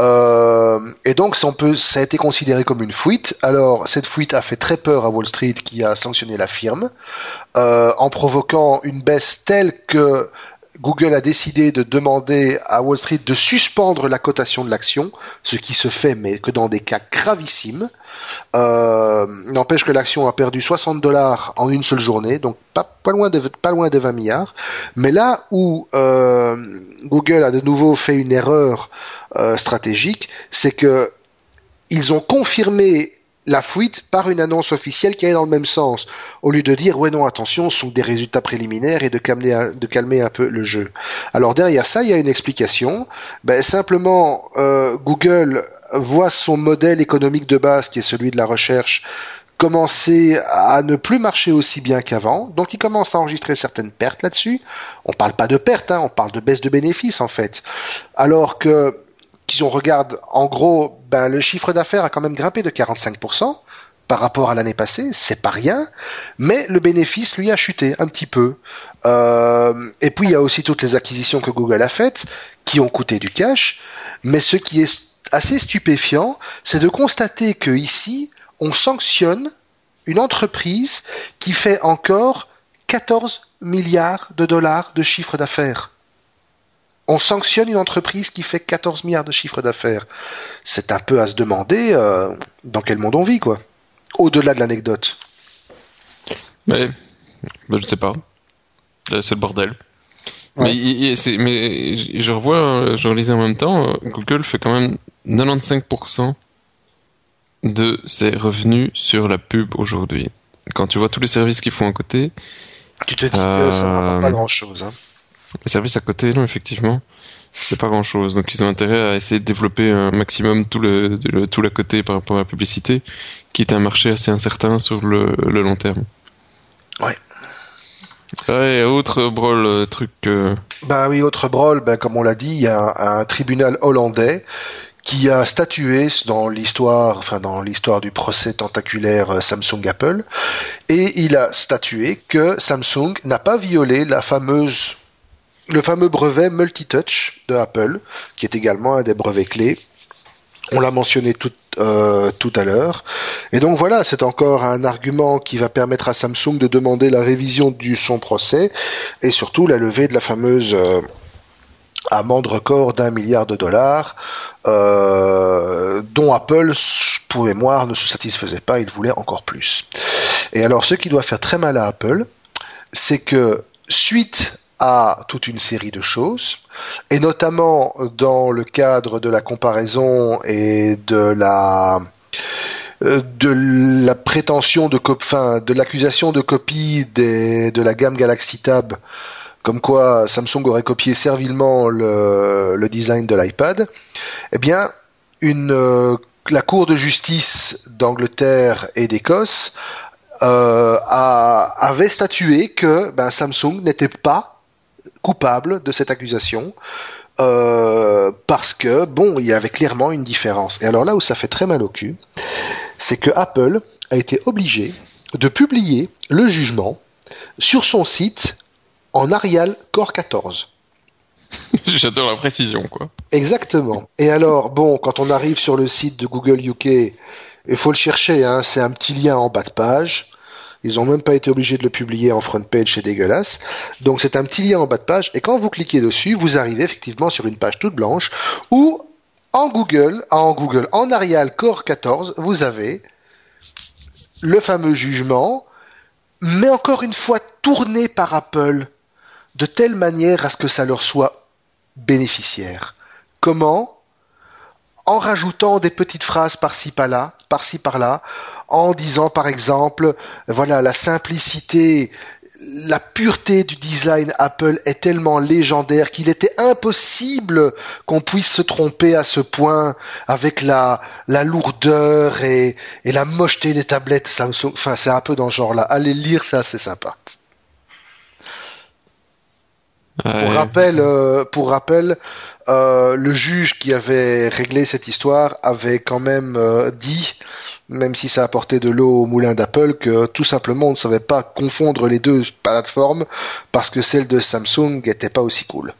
Euh, et donc, ça, a été considéré comme une fuite. Alors, cette fuite a fait très peur à Wall Street, qui a sanctionné la firme, euh, en provoquant une baisse telle que Google a décidé de demander à Wall Street de suspendre la cotation de l'action, ce qui se fait, mais que dans des cas gravissimes. Euh, N'empêche que l'action a perdu 60 dollars en une seule journée, donc pas, loin de, pas loin des 20 milliards. Mais là où euh, Google a de nouveau fait une erreur euh, stratégique, c'est que ils ont confirmé la fuite par une annonce officielle qui allait dans le même sens, au lieu de dire ouais non attention, ce sont des résultats préliminaires et de calmer, un, peu le jeu. Alors derrière ça, il y a une explication. Ben, simplement, euh, Google voit son modèle économique de base, qui est celui de la recherche, commencer à ne plus marcher aussi bien qu'avant, donc il commence à enregistrer certaines pertes là-dessus. On parle pas de pertes, hein, on parle de baisse de bénéfices en fait. Alors que si on regarde en gros, ben, le chiffre d'affaires a quand même grimpé de 45% par rapport à l'année passée, c'est pas rien, mais le bénéfice lui a chuté un petit peu. Euh, et puis il y a aussi toutes les acquisitions que Google a faites qui ont coûté du cash, mais ce qui est assez stupéfiant, c'est de constater que ici on sanctionne une entreprise qui fait encore 14 milliards de dollars de chiffre d'affaires on sanctionne une entreprise qui fait 14 milliards de chiffre d'affaires. C'est un peu à se demander euh, dans quel monde on vit, quoi. Au-delà de l'anecdote. Mais, ben, je sais pas. C'est le bordel. Mais, je revois, je relisais en même temps, Google fait quand même 95% de ses revenus sur la pub aujourd'hui. Quand tu vois tous les services qu'ils font à côté. Tu te dis que ça ne rapporte pas euh, grand chose. Hein. Les services à côté, non, effectivement, c'est pas grand chose. Donc ils ont intérêt à essayer de développer un maximum tout le, tout côté par rapport à la publicité, qui est un marché assez incertain sur le, le long terme. Ouais. Ouais, autre brol euh, truc. Euh... Bah oui, autre brol, ben, comme on l'a dit, il y a un, tribunal hollandais qui a statué dans l'histoire, enfin dans l'histoire du procès tentaculaire euh, Samsung Apple, et il a statué que Samsung n'a pas violé la fameuse le fameux brevet multi-touch de Apple, qui est également un des brevets clés. On l'a mentionné tout, euh, tout à l'heure. Et donc voilà, c'est encore un argument qui va permettre à Samsung de demander la révision du son procès et surtout la levée de la fameuse euh, amende record d'un milliard de dollars euh, dont Apple, pour mémoire, ne se satisfaisait pas, il voulait encore plus. Et alors ce qui doit faire très mal à Apple, c'est que suite à toute une série de choses, et notamment dans le cadre de la comparaison et de la de la prétention de enfin, de l'accusation de copie de la gamme Galaxy Tab, comme quoi Samsung aurait copié servilement le, design de l'iPad, eh bien, une, la Cour de justice d'Angleterre et d'Écosse euh, avait statué que ben, Samsung n'était pas coupable de cette accusation euh, parce que bon, il y avait clairement une différence. Et alors là où ça fait très mal au cul, c'est que Apple a été obligé de publier le jugement sur son site en Arial Core 14. J'adore la précision, quoi. Exactement. Et alors, bon, quand on arrive sur le site de Google UK, il faut le chercher, hein, c'est un petit lien en bas de page. Ils ont même pas été obligés de le publier en front page, c'est dégueulasse. Donc c'est un petit lien en bas de page, et quand vous cliquez dessus, vous arrivez effectivement sur une page toute blanche où en Google, en Google, en Arial Core 14, vous avez le fameux jugement, mais encore une fois tourné par Apple de telle manière à ce que ça leur soit bénéficiaire. Comment? En rajoutant des petites phrases par-ci par-là, par-ci par-là, en disant par exemple, voilà, la simplicité, la pureté du design Apple est tellement légendaire qu'il était impossible qu'on puisse se tromper à ce point avec la, la lourdeur et, et la mocheté des tablettes Samsung. Enfin, c'est un peu dans ce genre-là. Allez lire, c'est assez sympa. Pour rappel, euh, pour rappel euh, le juge qui avait réglé cette histoire avait quand même euh, dit, même si ça apportait de l'eau au moulin d'Apple, que tout simplement on ne savait pas confondre les deux plateformes parce que celle de Samsung n'était pas aussi cool.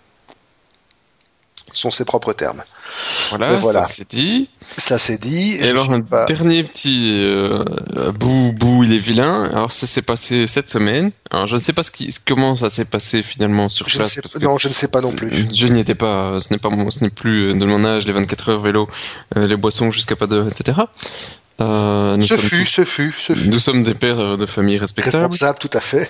Sont ses propres termes. Voilà, ça c'est dit. Ça c'est dit. Et, alors un dernier petit euh, bout, bout, il est vilain. Alors ça s'est passé cette semaine. Alors je ne sais pas ce qui, comment ça s'est passé finalement sur je place. non, je ne sais pas non plus. Je n'y étais pas. Ce n'est pas ce n'est plus de mon âge. Les 24 heures vélo, euh, les boissons jusqu'à pas d'heure, etc. Euh, ce fut, ce fut, ce fut. Nous sommes des pères de famille respectables. Responsables, tout à fait.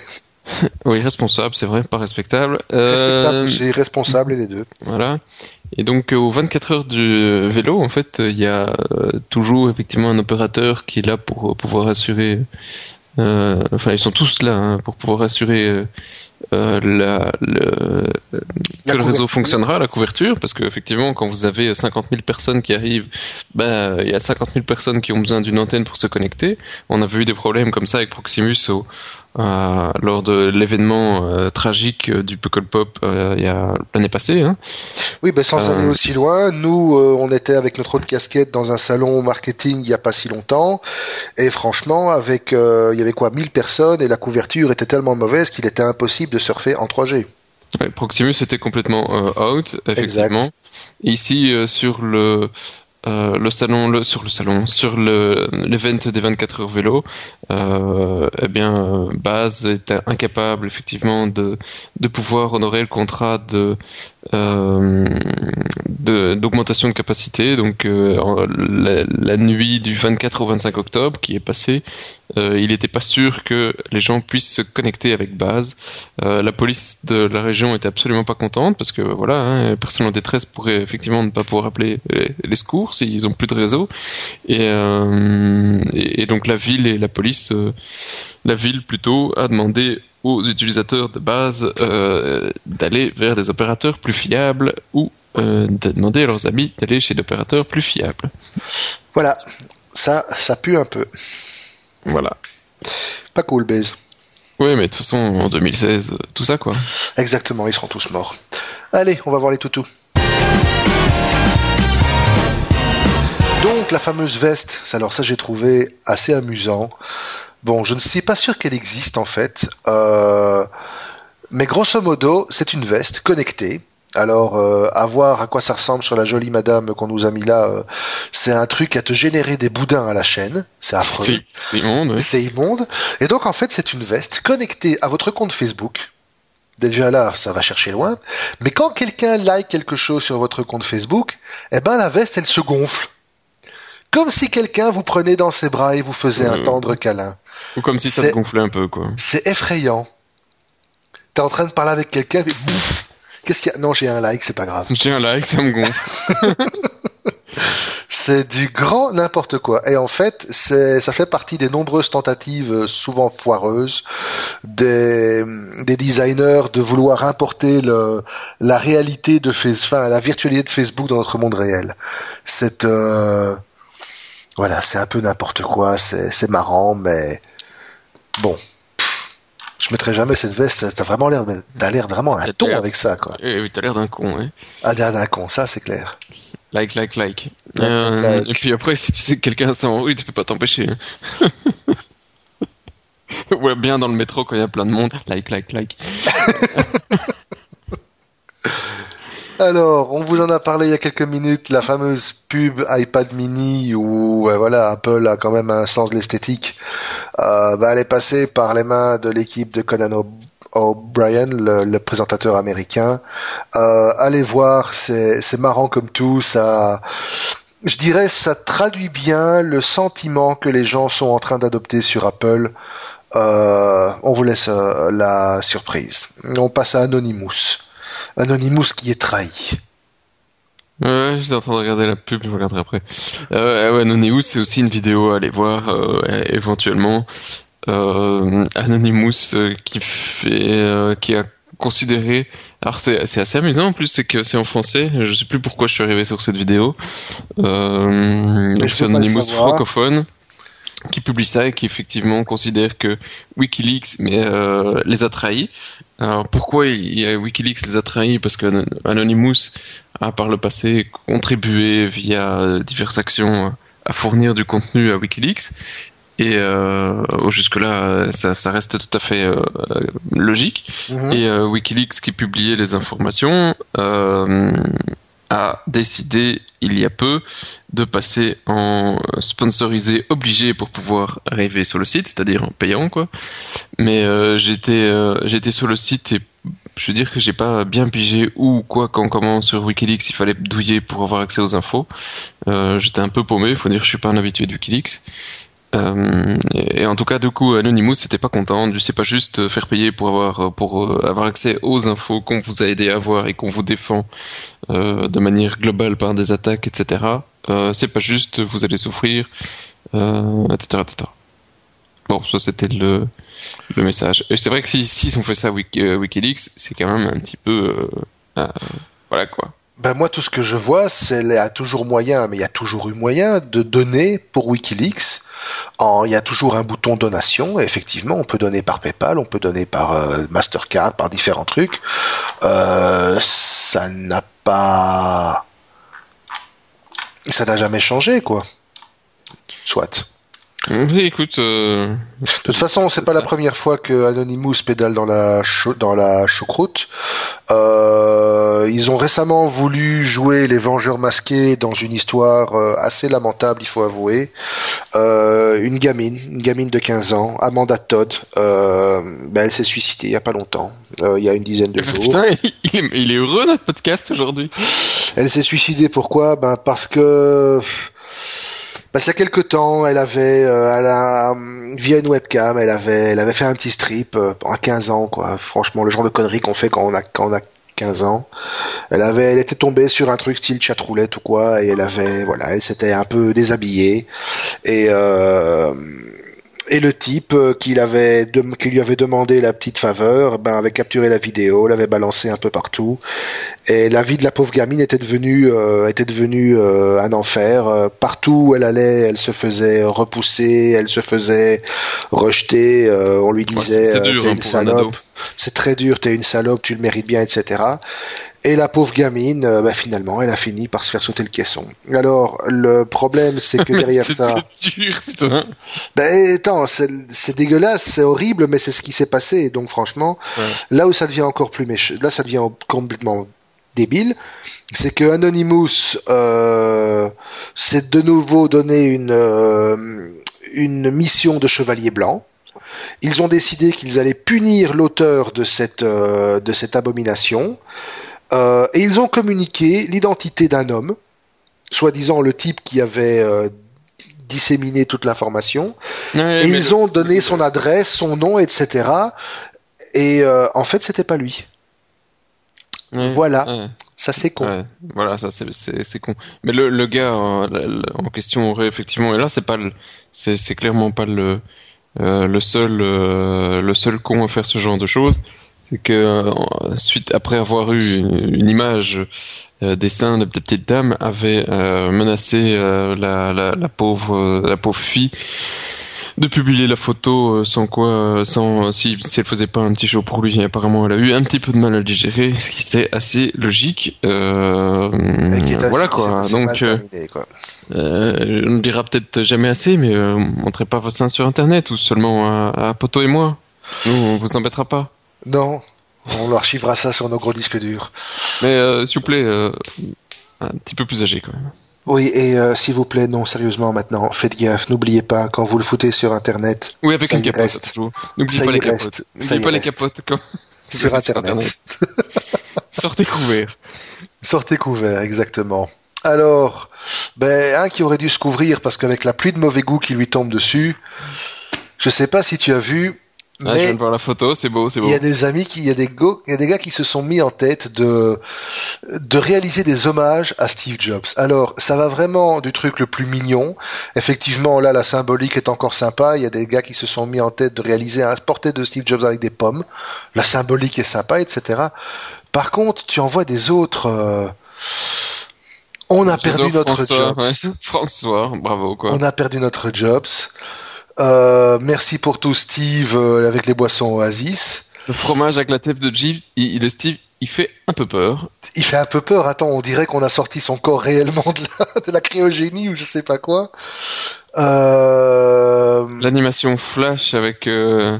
Oui, responsable, c'est vrai, pas respectable. Euh... Respectable, responsable et les deux. Voilà. Et donc, euh, aux 24 heures du vélo, en fait, il y a euh, toujours effectivement un opérateur qui est là pour pouvoir assurer. Euh, enfin, ils sont tous là hein, pour pouvoir assurer euh, la, le, que le réseau fonctionnera, la couverture, parce qu'effectivement, quand vous avez 50 000 personnes qui arrivent, ben, il y a 50 000 personnes qui ont besoin d'une antenne pour se connecter. On avait eu des problèmes comme ça avec Proximus au, euh, lors de l'événement euh, tragique du Puckle Pop euh, l'année passée. Hein. Oui, ben sans aller aussi loin, nous on était avec notre autre casquette dans un salon marketing il y a pas si longtemps, et franchement avec il y avait quoi 1000 personnes et la couverture était tellement mauvaise qu'il était impossible de surfer en 3G. Proximus était complètement out, effectivement. Ici, sur le euh, le salon, le, sur le salon, sur le l'event des 24 heures vélo, euh, eh bien, Baz était incapable effectivement de de pouvoir honorer le contrat de euh, d'augmentation de, capacité. Donc euh, la, nuit du 24 au 25 octobre qui est passé, euh, il n'était pas sûr que les gens puissent se connecter avec base. Euh, la police de la région était absolument pas contente parce que voilà, hein, personne en détresse pourrait effectivement ne pas pouvoir appeler les, secours s'ils ont plus de réseau. Et, euh, et, donc la ville et la police, la ville plutôt, a demandé aux utilisateurs de base d'aller vers des opérateurs plus fiables ou de demander à leurs amis d'aller chez d'opérateurs plus fiables. Voilà, ça, ça pue un peu. Voilà. Pas cool, Baze. Oui, mais de toute façon, en 2016, tout ça, quoi. Exactement, ils seront tous morts. Allez, on va voir les toutous. Donc, la fameuse veste, alors ça j'ai trouvé assez amusant. Bon, je ne suis pas sûr qu'elle existe en fait. Euh, mais grosso modo, c'est une veste connectée alors, euh, à voir à quoi ça ressemble sur la jolie madame qu'on nous a mis là, euh, c'est un truc à te générer des boudins à la chaîne. C'est affreux. C'est immonde. C'est immonde. Et donc, en fait, c'est une veste connectée à votre compte Facebook. Déjà là, ça va chercher loin. Mais quand quelqu'un like quelque chose sur votre compte Facebook, eh ben, la veste, elle se gonfle. Comme si quelqu'un vous prenait dans ses bras et vous faisait un tendre câlin. Ou comme si ça se gonflait un peu, quoi. C'est effrayant. T'es en train de parler avec quelqu'un, mais Qu'est-ce qu'il y a? Non, j'ai un like, c'est pas grave. J'ai un like, ça me gonfle. C'est du grand n'importe quoi. Et en fait, ça fait partie des nombreuses tentatives, euh, souvent foireuses, des, des designers de vouloir importer le, la réalité de Facebook, enfin, la virtualité de Facebook dans notre monde réel. C'est, euh, voilà, c'est un peu n'importe quoi. C'est marrant, mais bon. Je mettrai jamais cette veste. T'as vraiment l'air, t'as l'air vraiment un ton avec ça, quoi. Eh oui, t'as l'air d'un con, hein. Ah, l'air d'un con, ça c'est clair. Like, like, like. Like, Euh, like. Et puis après, si tu sais que quelqu'un s'en tu peux pas t'empêcher. hein. ouais, bien dans le métro quand il y a plein de monde. Like, like, like. Alors, on vous en a parlé il y a quelques minutes, la fameuse pub iPad mini où voilà, Apple a quand même un sens de l'esthétique. Euh, bah, elle est passée par les mains de l'équipe de Conan O'Brien, le, présentateur américain. Euh, allez voir, c'est c'est marrant comme tout. Ça, je dirais, ça traduit bien le sentiment que les gens sont en train d'adopter sur Apple. Euh, on vous laisse euh, la surprise. On passe à Anonymous. Anonymous qui est trahi. Ouais, j'étais en train de regarder la pub, je regarderai après. Euh, ouais, Anonymous, c'est aussi une vidéo à aller voir, euh, éventuellement. Euh, Anonymous qui fait, qui a considéré. Alors c'est assez amusant en plus, c'est que c'est en français. Je sais plus pourquoi je suis arrivé sur cette vidéo. Euh, donc c'est Anonymous francophone qui publie ça et qui effectivement considère que WikiLeaks mais euh, les a trahis. Alors pourquoi il WikiLeaks les a trahis? Parce que Anon- Anonymous a par le passé contribué via diverses actions à fournir du contenu à WikiLeaks. Et euh, jusque-là, ça, ça reste tout à fait euh, logique. Mhm. Et WikiLeaks, qui publiait les informations, a décidé il y a peu de passer en sponsorisé obligé pour pouvoir arriver sur le site, c'est-à-dire en payant quoi. Mais euh, j'étais euh, j'étais sur le site et je veux dire que j'ai pas bien pigé où, quoi, quand, comment sur WikiLeaks il fallait douiller pour avoir accès aux infos. Euh, j'étais un peu paumé, faut dire que je suis pas un habitué de WikiLeaks. Euh, et, en tout cas, du coup, Anonymous c'était pas content. C'est pas juste faire payer pour avoir pour euh, avoir accès aux infos qu'on vous a aidé à avoir et qu'on vous défend euh, de manière globale par des attaques, etc. Euh, c'est pas juste, vous allez souffrir, euh, etc., etc. Bon, ça c'était le, le message. Et c'est vrai que si s'ils ont fait ça à Wiki- euh, WikiLeaks, c'est quand même un petit peu, euh, euh, voilà quoi. Ben moi, tout ce que je vois, c'est qu'il y a toujours moyen, mais il y a toujours eu moyen de donner pour WikiLeaks. En, il y a toujours un bouton donation. Effectivement, on peut donner par PayPal, on peut donner par euh, Mastercard, par différents trucs. Euh, ça n'a pas, ça n'a jamais changé, quoi. Soit. Oui, écoute, euh, De toute façon, c'est pas la première fois que Anonymous pédale dans la dans la choucroute. Euh, ils ont récemment voulu jouer les Vengeurs masqués dans une histoire euh, assez lamentable, il faut avouer. Euh, une gamine, une gamine de 15 ans, Amanda Todd, euh, ben, elle s'est suicidée il y a pas longtemps, euh, il y a une dizaine de jours. putain, il est, il est heureux notre podcast aujourd'hui. Elle s'est suicidée pourquoi? Ben parce que bah, a quelque temps, elle avait, euh, elle hum, via une webcam, elle avait, elle avait fait un petit strip euh, à 15 ans, quoi. Franchement, le genre de conneries qu'on fait quand on a, quand on a 15 ans. Elle avait, elle était tombée sur un truc style chatroulette ou quoi, et elle avait, voilà, elle s'était un peu déshabillée et euh, et le type euh, qui, lui avait demandé la petite faveur, ben avait capturé la vidéo, l'avait balancé un peu partout, et la vie de la pauvre gamine était devenue euh, était devenue euh, un enfer. Partout où elle allait, elle se faisait repousser, elle se faisait rejeter. euh, on lui Ouais, disait c'est- c'est dur, hein, pour un ado. c'est très dur, t'es une salope, tu le mérites bien, etc. Et la pauvre gamine, euh, ben, finalement, elle a fini par se faire sauter le caisson. Alors le problème, c'est que derrière ça, C'est dur, putain. ben attends, c'est c'est dégueulasse, c'est horrible, mais c'est ce qui s'est passé. Donc franchement, Ouais. là où ça devient encore plus méchant, là ça devient complètement débile, c'est que Anonymous euh, s'est de nouveau donné une euh, une mission de chevalier blanc. Ils ont décidé qu'ils allaient punir l'auteur de cette euh, de cette abomination, Euh, et ils ont communiqué l'identité d'un homme, soi-disant le type qui avait euh, disséminé toute l'information. Ouais, Et ils le- ont donné son adresse, son nom, etc. Et euh, en fait, c'était pas lui. Ouais, Voilà. ouais. Ça, c'est con. Ouais, voilà, ça c'est con. Mais le le gars euh, le- le- en question aurait effectivement et là c'est pas c'est c'est clairement pas le euh, le seul euh, le seul con à faire ce genre de choses. C'est que euh, suite après avoir eu une, une image euh, des seins de la petite dame avait euh, menacé euh, la, la la pauvre la pauvre fille de publier la photo euh, sans quoi euh, sans si si elle faisait pas un petit show pour lui apparemment elle a eu un petit peu de mal à le digérer ce qui était assez logique euh, voilà quoi. donc quoi. on ne dira peut-être jamais assez mais euh, montrez pas vos seins sur internet ou seulement à, à Poto et moi. Nous on vous embêtera pas Non, on archivera ça sur nos gros disques durs. mais euh, s'il vous plaît euh, un petit peu plus âgé quand même. Oui, et euh, s'il vous plaît, non, sérieusement maintenant, faites gaffe, n'oubliez pas, quand vous le foutez sur Internet, oui avec Ça une y capote reste. n'oubliez pas les capotes. n'oubliez pas les capotes quand sur Internet. sortez couverts. Sortez couvert, exactement. Alors, ben, un qui aurait dû se couvrir parce qu'avec la pluie de mauvais goût qui lui tombe dessus, je sais pas si tu as vu, Ah, je viens de voir la photo, c'est beau, c'est beau. il y a des amis qui, il y a des go- il y a des gars qui se sont mis en tête de, de réaliser des hommages à Steve Jobs. Alors, ça va vraiment du truc le plus mignon. Effectivement, là, la symbolique est encore sympa. Il y a des gars qui se sont mis en tête de réaliser un portrait de Steve Jobs avec des pommes. La symbolique est sympa, etc. Par contre, tu en vois des autres, euh, on a perdu notre François, Jobs. ouais. François, bravo quoi. On a perdu notre Jobs. Euh, merci pour tout, Steve, euh, avec les boissons Oasis. Le fromage avec la tête de Jeeves, il, il- Steve, il fait un peu peur. Il fait un peu peur. Attends, on dirait qu'on a sorti son corps réellement de la, de la cryogénie ou je sais pas quoi. Euh... L'animation flash avec euh,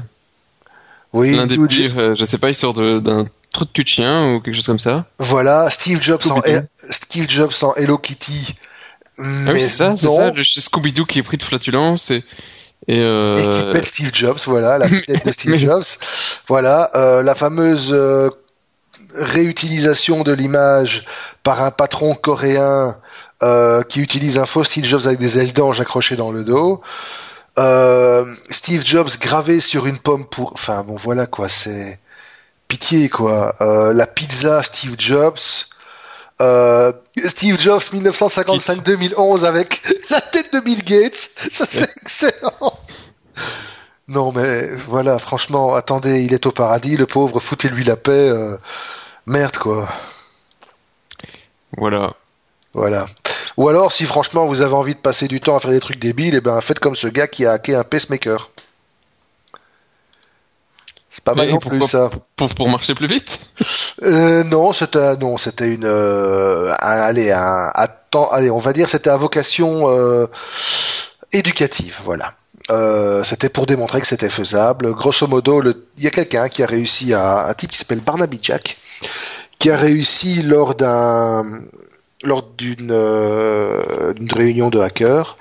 Oui, l'un des pires, euh, je sais pas, il sort d'un trou de cul de chien ou quelque chose comme ça. Voilà, Steve Jobs en. Steve Jobs en Hello Kitty. Ah oui, c'est ça, c'est ça, le Scooby-Doo qui est pris de flatulence et, et, euh, Et qui pète Steve Jobs, voilà, la tête de Steve Jobs. Voilà, euh, la fameuse euh, réutilisation de l'image par un patron coréen euh, qui utilise un faux Steve Jobs avec des ailes d'ange accrochées dans le dos. Euh, Steve Jobs gravé sur une pomme pour... Enfin bon voilà quoi, c'est pitié quoi. Euh, la pizza Steve Jobs. Euh, Steve Jobs 1955-2011 avec la tête de Bill Gates. Ça c'est excellent. Non mais voilà, franchement, attendez, il est au paradis, le pauvre, foutez-lui la paix. euh, merde quoi. voilà. Voilà. Ou alors, si franchement vous avez envie de passer du temps à faire des trucs débiles, et ben faites comme ce gars qui a hacké un pacemaker. C'est pas mal non pourquoi plus ça. Pour, pour marcher plus vite? Euh, non, c'était non, c'était une, euh, un- allez, un, temps- allez, on va dire, c'était à vocation euh, éducative, voilà. Euh, c'était pour démontrer que c'était faisable. Grosso modo, il y a quelqu'un qui a réussi à, un type qui s'appelle Barnaby Jack, qui a réussi lors d'un, lors d'une, euh, d'une réunion de hackers,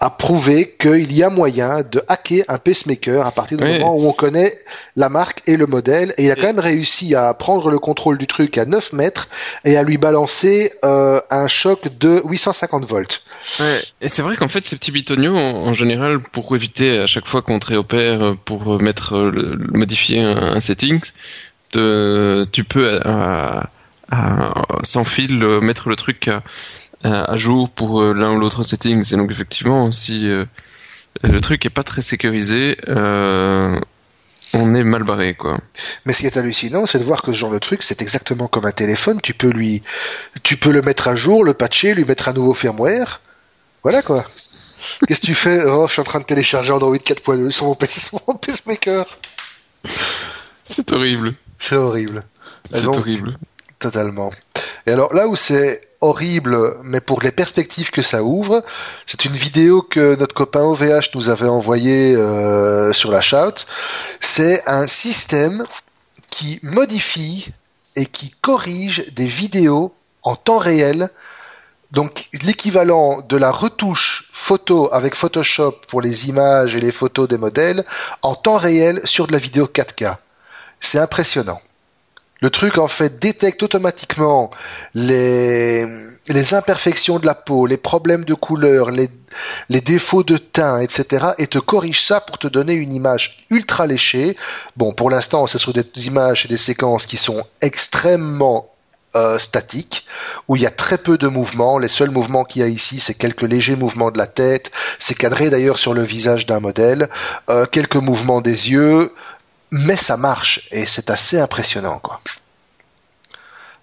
à prouver qu'il y a moyen de hacker un pacemaker à partir du Oui. moment où on connaît la marque et le modèle. Et il a quand même réussi à prendre le contrôle du truc à 9 mètres et à lui balancer euh, un choc de 850 volts. Ouais, et c'est vrai qu'en fait, ces petits bitoniaux, en, en général, pour éviter à chaque fois qu'on te réopère, euh, pour mettre, euh, le, le- modifier un, te- tu peux, à- à- sans fil, euh, mettre le truc à, à- jour pour euh, l'un ou l'autre settings. Et donc, effectivement, si euh, le truc est pas très sécurisé, euh, on est mal barré, quoi. Mais ce qui est hallucinant, c'est de voir que ce genre de truc, c'est exactement comme un téléphone. Tu peux lui, tu peux le mettre à jour, le patcher, lui mettre un nouveau firmware. Voilà quoi. Qu'est-ce que tu fais? Oh, je suis en train de télécharger Android 4.2 sur mon PC- sur mon pacemaker. C'est horrible. C'est horrible. C'est horrible. Totalement. Et alors là où c'est horrible, mais pour les perspectives que ça ouvre, c'est une vidéo que notre copain OVH nous avait envoyée euh, sur la shout. C'est un système qui modifie et qui corrige des vidéos en temps réel. Donc l'équivalent de la retouche photo avec Photoshop pour les images et les photos des modèles en temps réel sur de la vidéo 4K. C'est impressionnant. Le truc en fait détecte automatiquement les, imperfections de la peau, les problèmes de couleur, les, défauts de teint, etc. et te corrige ça pour te donner une image ultra léchée. Bon, pour l'instant, c'est sur des images et des séquences qui sont extrêmement euh, statique, où il y a très peu de mouvements. Les seuls mouvements qu'il y a ici, c'est quelques légers mouvements de la tête. C'est cadré d'ailleurs sur le visage d'un modèle. Euh, quelques mouvements des yeux, mais ça marche et c'est assez impressionnant, quoi.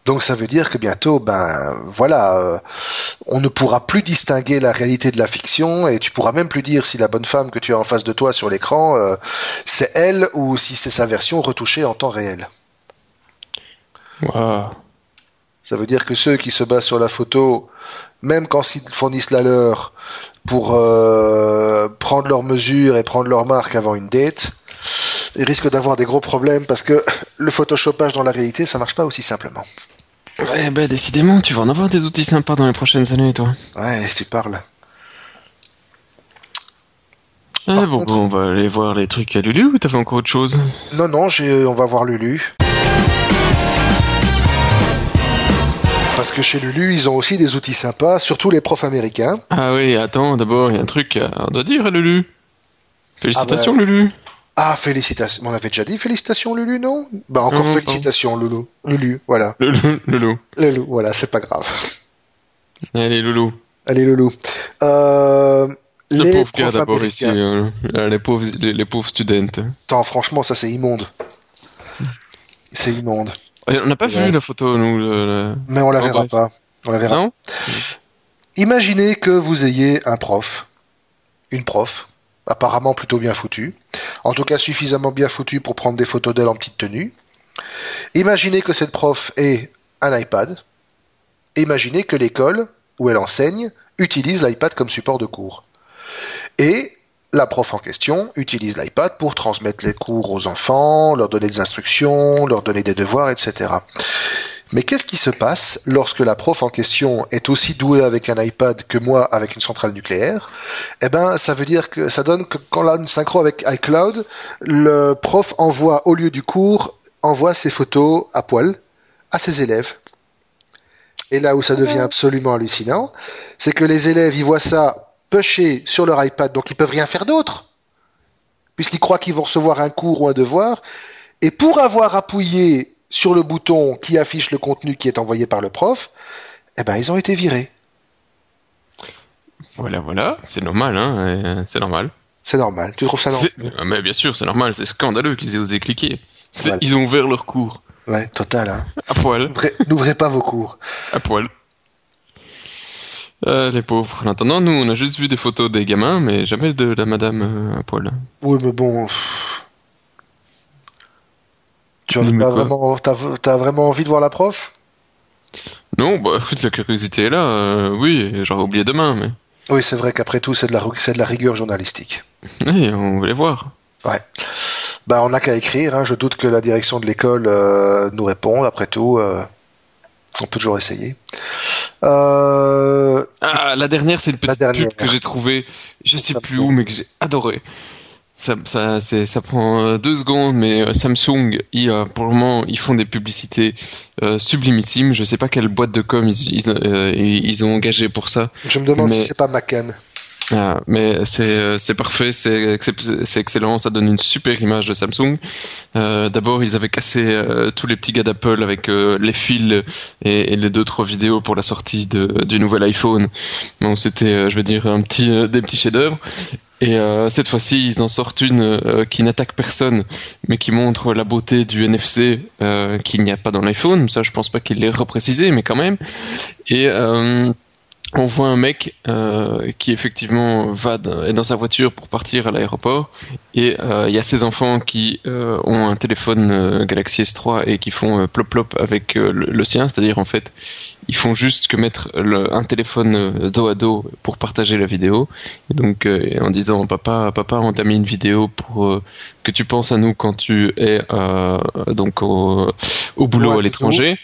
Donc ça veut dire que bientôt, ben voilà, euh, on ne pourra plus distinguer la réalité de la fiction et tu pourras même plus dire si la bonne femme que tu as en face de toi sur l'écran, euh, c'est elle ou si c'est sa version retouchée en temps réel. Waouh. Ça veut dire que ceux qui se basent sur la photo, même quand ils fournissent la leur pour euh, prendre leurs mesures et prendre leurs marques avant une date, ils risquent d'avoir des gros problèmes parce que le photoshopage dans la réalité, ça marche pas aussi simplement. Ouais, ben décidément, tu vas en avoir des outils sympas dans les prochaines années, toi. Ouais, si tu parles. Ah bon, contre- bon, on va aller voir les trucs à Lulu ou t'as fait encore autre chose? Non, non, j'ai, on va voir Lulu. Parce que chez Lulu, ils ont aussi des outils sympas, surtout les profs américains. Ah oui, attends, d'abord, il y a un truc à- doit dire à Lulu. Félicitations, Lulu. Ah, félicitations. On avait déjà dit félicitations Lulu, non? Bah encore Non, félicitations Lulu. Lulu, voilà. Lulu, Loulou. Lulu, voilà, c'est pas grave. Allez, Loulou. Allez Lulu. Euh, Le les pauvre gars d'abord ici, euh, euh, les pauvres, les, les pauvres students. Attends, franchement, ça c'est immonde. C'est immonde. On n'a pas Ouais. vu la photo, nous. le- le- Mais on la Oh, verra bref. pas. On la verra. Non? Imaginez que vous ayez un prof, une prof, apparemment plutôt bien foutue, en tout cas suffisamment bien foutue pour prendre des photos d'elle en petite tenue. Imaginez que cette prof ait un iPad. Imaginez que l'école où elle enseigne utilise l'iPad comme support de cours. Et la prof en question utilise l'iPad pour transmettre les cours aux enfants, leur donner des instructions, leur donner des devoirs, etc. Mais qu'est-ce qui se passe lorsque la prof en question est aussi douée avec un iPad que moi avec une centrale nucléaire? Eh ben, ça veut dire que ça donne que quand une synchro avec iCloud, le prof envoie au lieu du cours envoie ses photos à poil à ses élèves. Et là où ça devient absolument hallucinant, c'est que les élèves ils voient ça pusher sur leur iPad, donc ils peuvent rien faire d'autre, puisqu'ils croient qu'ils vont recevoir un cours ou un devoir. Et pour avoir appuyé sur le bouton qui affiche le contenu qui est envoyé par le prof, eh ben ils ont été virés. Voilà, voilà, c'est normal, hein, euh, c'est normal. C'est normal. Tu trouves ça normal? Ah, Mais bien sûr, c'est normal, c'est scandaleux qu'ils aient osé cliquer. Voilà. Ils ont ouvert leur cours. Ouais, total. Hein. À poil, N'ouvrez- N'ouvrez pas vos cours. à poil. Euh, les pauvres. En attendant, nous, on a juste vu des photos des gamins, mais jamais de la madame euh, à poil. Oui, mais bon. pff. Tu as, Mais t'as quoi? vraiment, t'as, t'as vraiment envie de voir la prof? Non, bah écoute, la curiosité est là, euh, oui, j'aurais oublié demain, mais... Oui, c'est vrai qu'après tout, c'est de la, c'est de la rigueur journalistique. Oui, on voulait voir. Bah, on n'a qu'à écrire. Hein. Je doute que la direction de l'école euh, nous réponde. Après tout, euh, on peut toujours essayer. Euh, Ah, la dernière, c'est une La petite dernière. pub que j'ai trouvée, je sais plus où, mais que j'ai adoré. Ça, ça, c'est, ça prend euh, deux secondes, mais euh, Samsung, ils, pour le moment, ils font des publicités euh, sublimissimes. Je sais pas quelle boîte de com ils, ils, euh, ils ils ont engagé pour ça. je me demande Mais- si c'est pas Macan. Ah, mais c'est euh, parfait, c'est excellent, ça donne une super image de Samsung. Euh, D'abord, ils avaient cassé euh, tous les petits gars d'Apple avec euh, les fils et, et les deux trois vidéos pour la sortie de, du nouvel iPhone. Donc c'était, euh, je vais dire, un petit euh, des petits chefs-d'œuvre. Et euh, cette fois-ci, ils en sortent une euh, qui n'attaque personne, mais qui montre la beauté du NFC euh, qu'il n'y a pas dans l'iPhone. Ça, je pense pas qu'il l'ait reprécisé, mais quand même. Et on voit un mec euh, qui effectivement va est dans sa voiture pour partir à l'aéroport. Et euh, il y a ses enfants qui euh, ont un téléphone Galaxy S3 et qui font plop plop avec le, c'est-à-dire en fait ils font juste que mettre le- un téléphone euh, dos à dos pour partager la vidéo. Et donc euh, en disant papa papa on t'a mis une vidéo pour euh, que tu penses à nous quand tu es euh, donc au, au boulot Ouais, à l'étranger.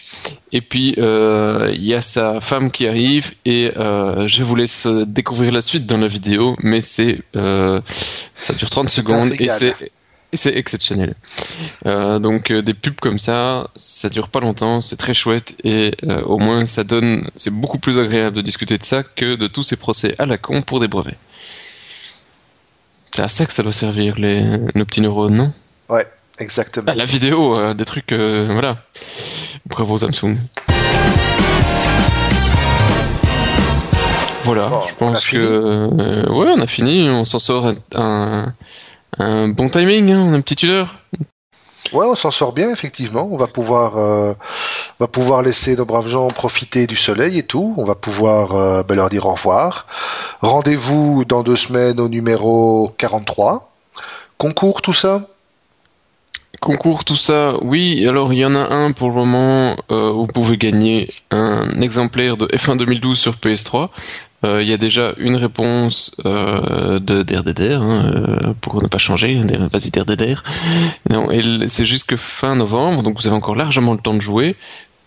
Et puis euh, il y a sa femme qui arrive et euh, je vous laisse découvrir la suite dans la vidéo, mais c'est euh, ça dure 30 secondes et c'est c'est exceptionnel. Euh, donc euh, des pubs comme ça, ça dure pas longtemps, c'est très chouette et euh, au moins ça donne, c'est beaucoup plus agréable de discuter de ça que de tous ces procès à la con pour des brevets. C'est à ça que ça doit servir les nos petits neurones, non? Ouais, exactement. ah, la vidéo, des trucs, voilà. Bravo Samsung. Voilà, Bon, je pense que ouais, on a fini, on s'en sort un, un, un bon timing, hein, on a une petite heure. Ouais, on s'en sort bien, effectivement. On va pouvoir, euh, on va pouvoir laisser nos braves gens profiter du soleil et tout. On va pouvoir euh, ben, leur dire au revoir. Rendez-vous dans deux semaines au numéro 43. Concours, tout ça? Concours, tout ça, oui. Alors il y en a un pour le moment. euh, vous pouvez gagner un exemplaire de F1 2012 sur PS3. Euh, Il y a déjà une réponse euh, de DRDR hein, euh, pour ne pas changer. Vas-y DRDR. Non, c'est jusque fin novembre, donc vous avez encore largement le temps de jouer.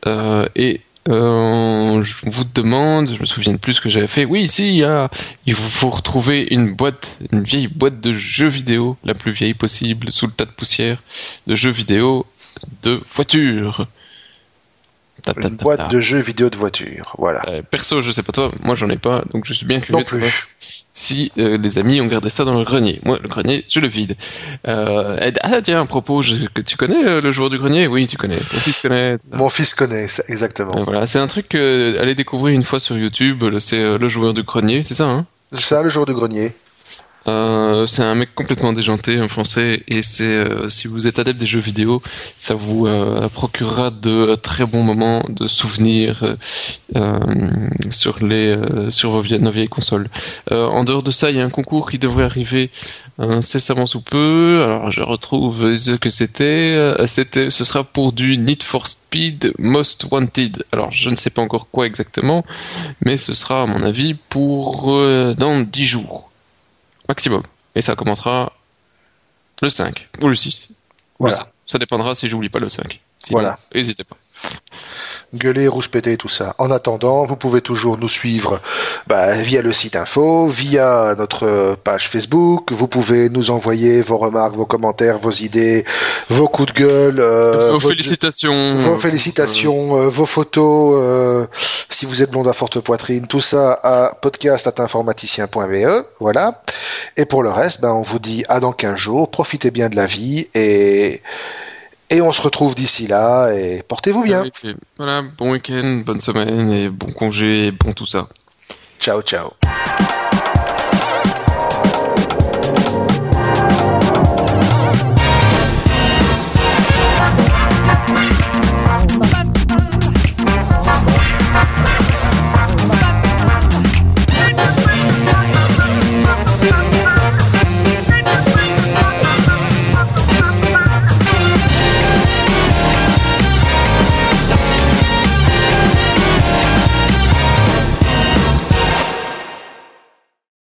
Et euh, je vous demande, je me souviens de plus ce que j'avais fait. Oui, ici il y a, il faut retrouver une boîte, une vieille boîte de jeux vidéo, la plus vieille possible, sous le tas de poussière de jeux vidéo de voitures. Une boîte de jeux vidéo de voiture. Voilà. Euh, perso, je sais pas toi, moi j'en ai pas, donc je suis bien curieux de savoir si euh, les amis ont gardé ça dans le grenier. Moi, le grenier, je le vide. Euh, ah tiens, à propos, je- que tu connais le joueur du grenier? Oui, tu connais. Ton fils connaît. Mon fils connaît exactement. Voilà, c'est un truc allez découvrir une fois sur YouTube. C'est le joueur du grenier, c'est ça hein? C'est ça, le jour du grenier. Euh, c'est un mec complètement déjanté, un français, et c'est euh, si vous êtes adepte des jeux vidéo, ça vous euh, procurera de très bons moments de souvenirs euh, sur les euh, sur vos nos vieilles consoles. En dehors de ça, il y a un concours qui devrait arriver incessamment sous peu. Alors je retrouve ce que c'était. C'était, ce sera pour du Need for Speed Most Wanted. Alors je ne sais pas encore quoi exactement, mais ce sera à mon avis pour dans 10 jours maximum. Et ça commencera le 5 ou le 6. Ou le Voilà. 7. Ça dépendra si j'oublie pas le 5. Sinon, Voilà. N'hésitez pas. Gueuler, rouge pété, tout ça. En attendant, vous pouvez toujours nous suivre bah, via le site info, via notre page Facebook. Vous pouvez nous envoyer vos remarques, vos commentaires, vos idées, vos coups de gueule, euh, vos félicitations. vos félicitations, euh, vos photos, euh, si vous êtes blonde à forte poitrine, tout ça à podcast@informaticien.be, voilà. Et pour le reste, ben on vous dit à dans 15 jours, profitez bien de la vie et et on se retrouve d'ici là et portez-vous bien. Voilà, bon week-end, bonne semaine et bon congé et bon tout ça. Ciao ciao.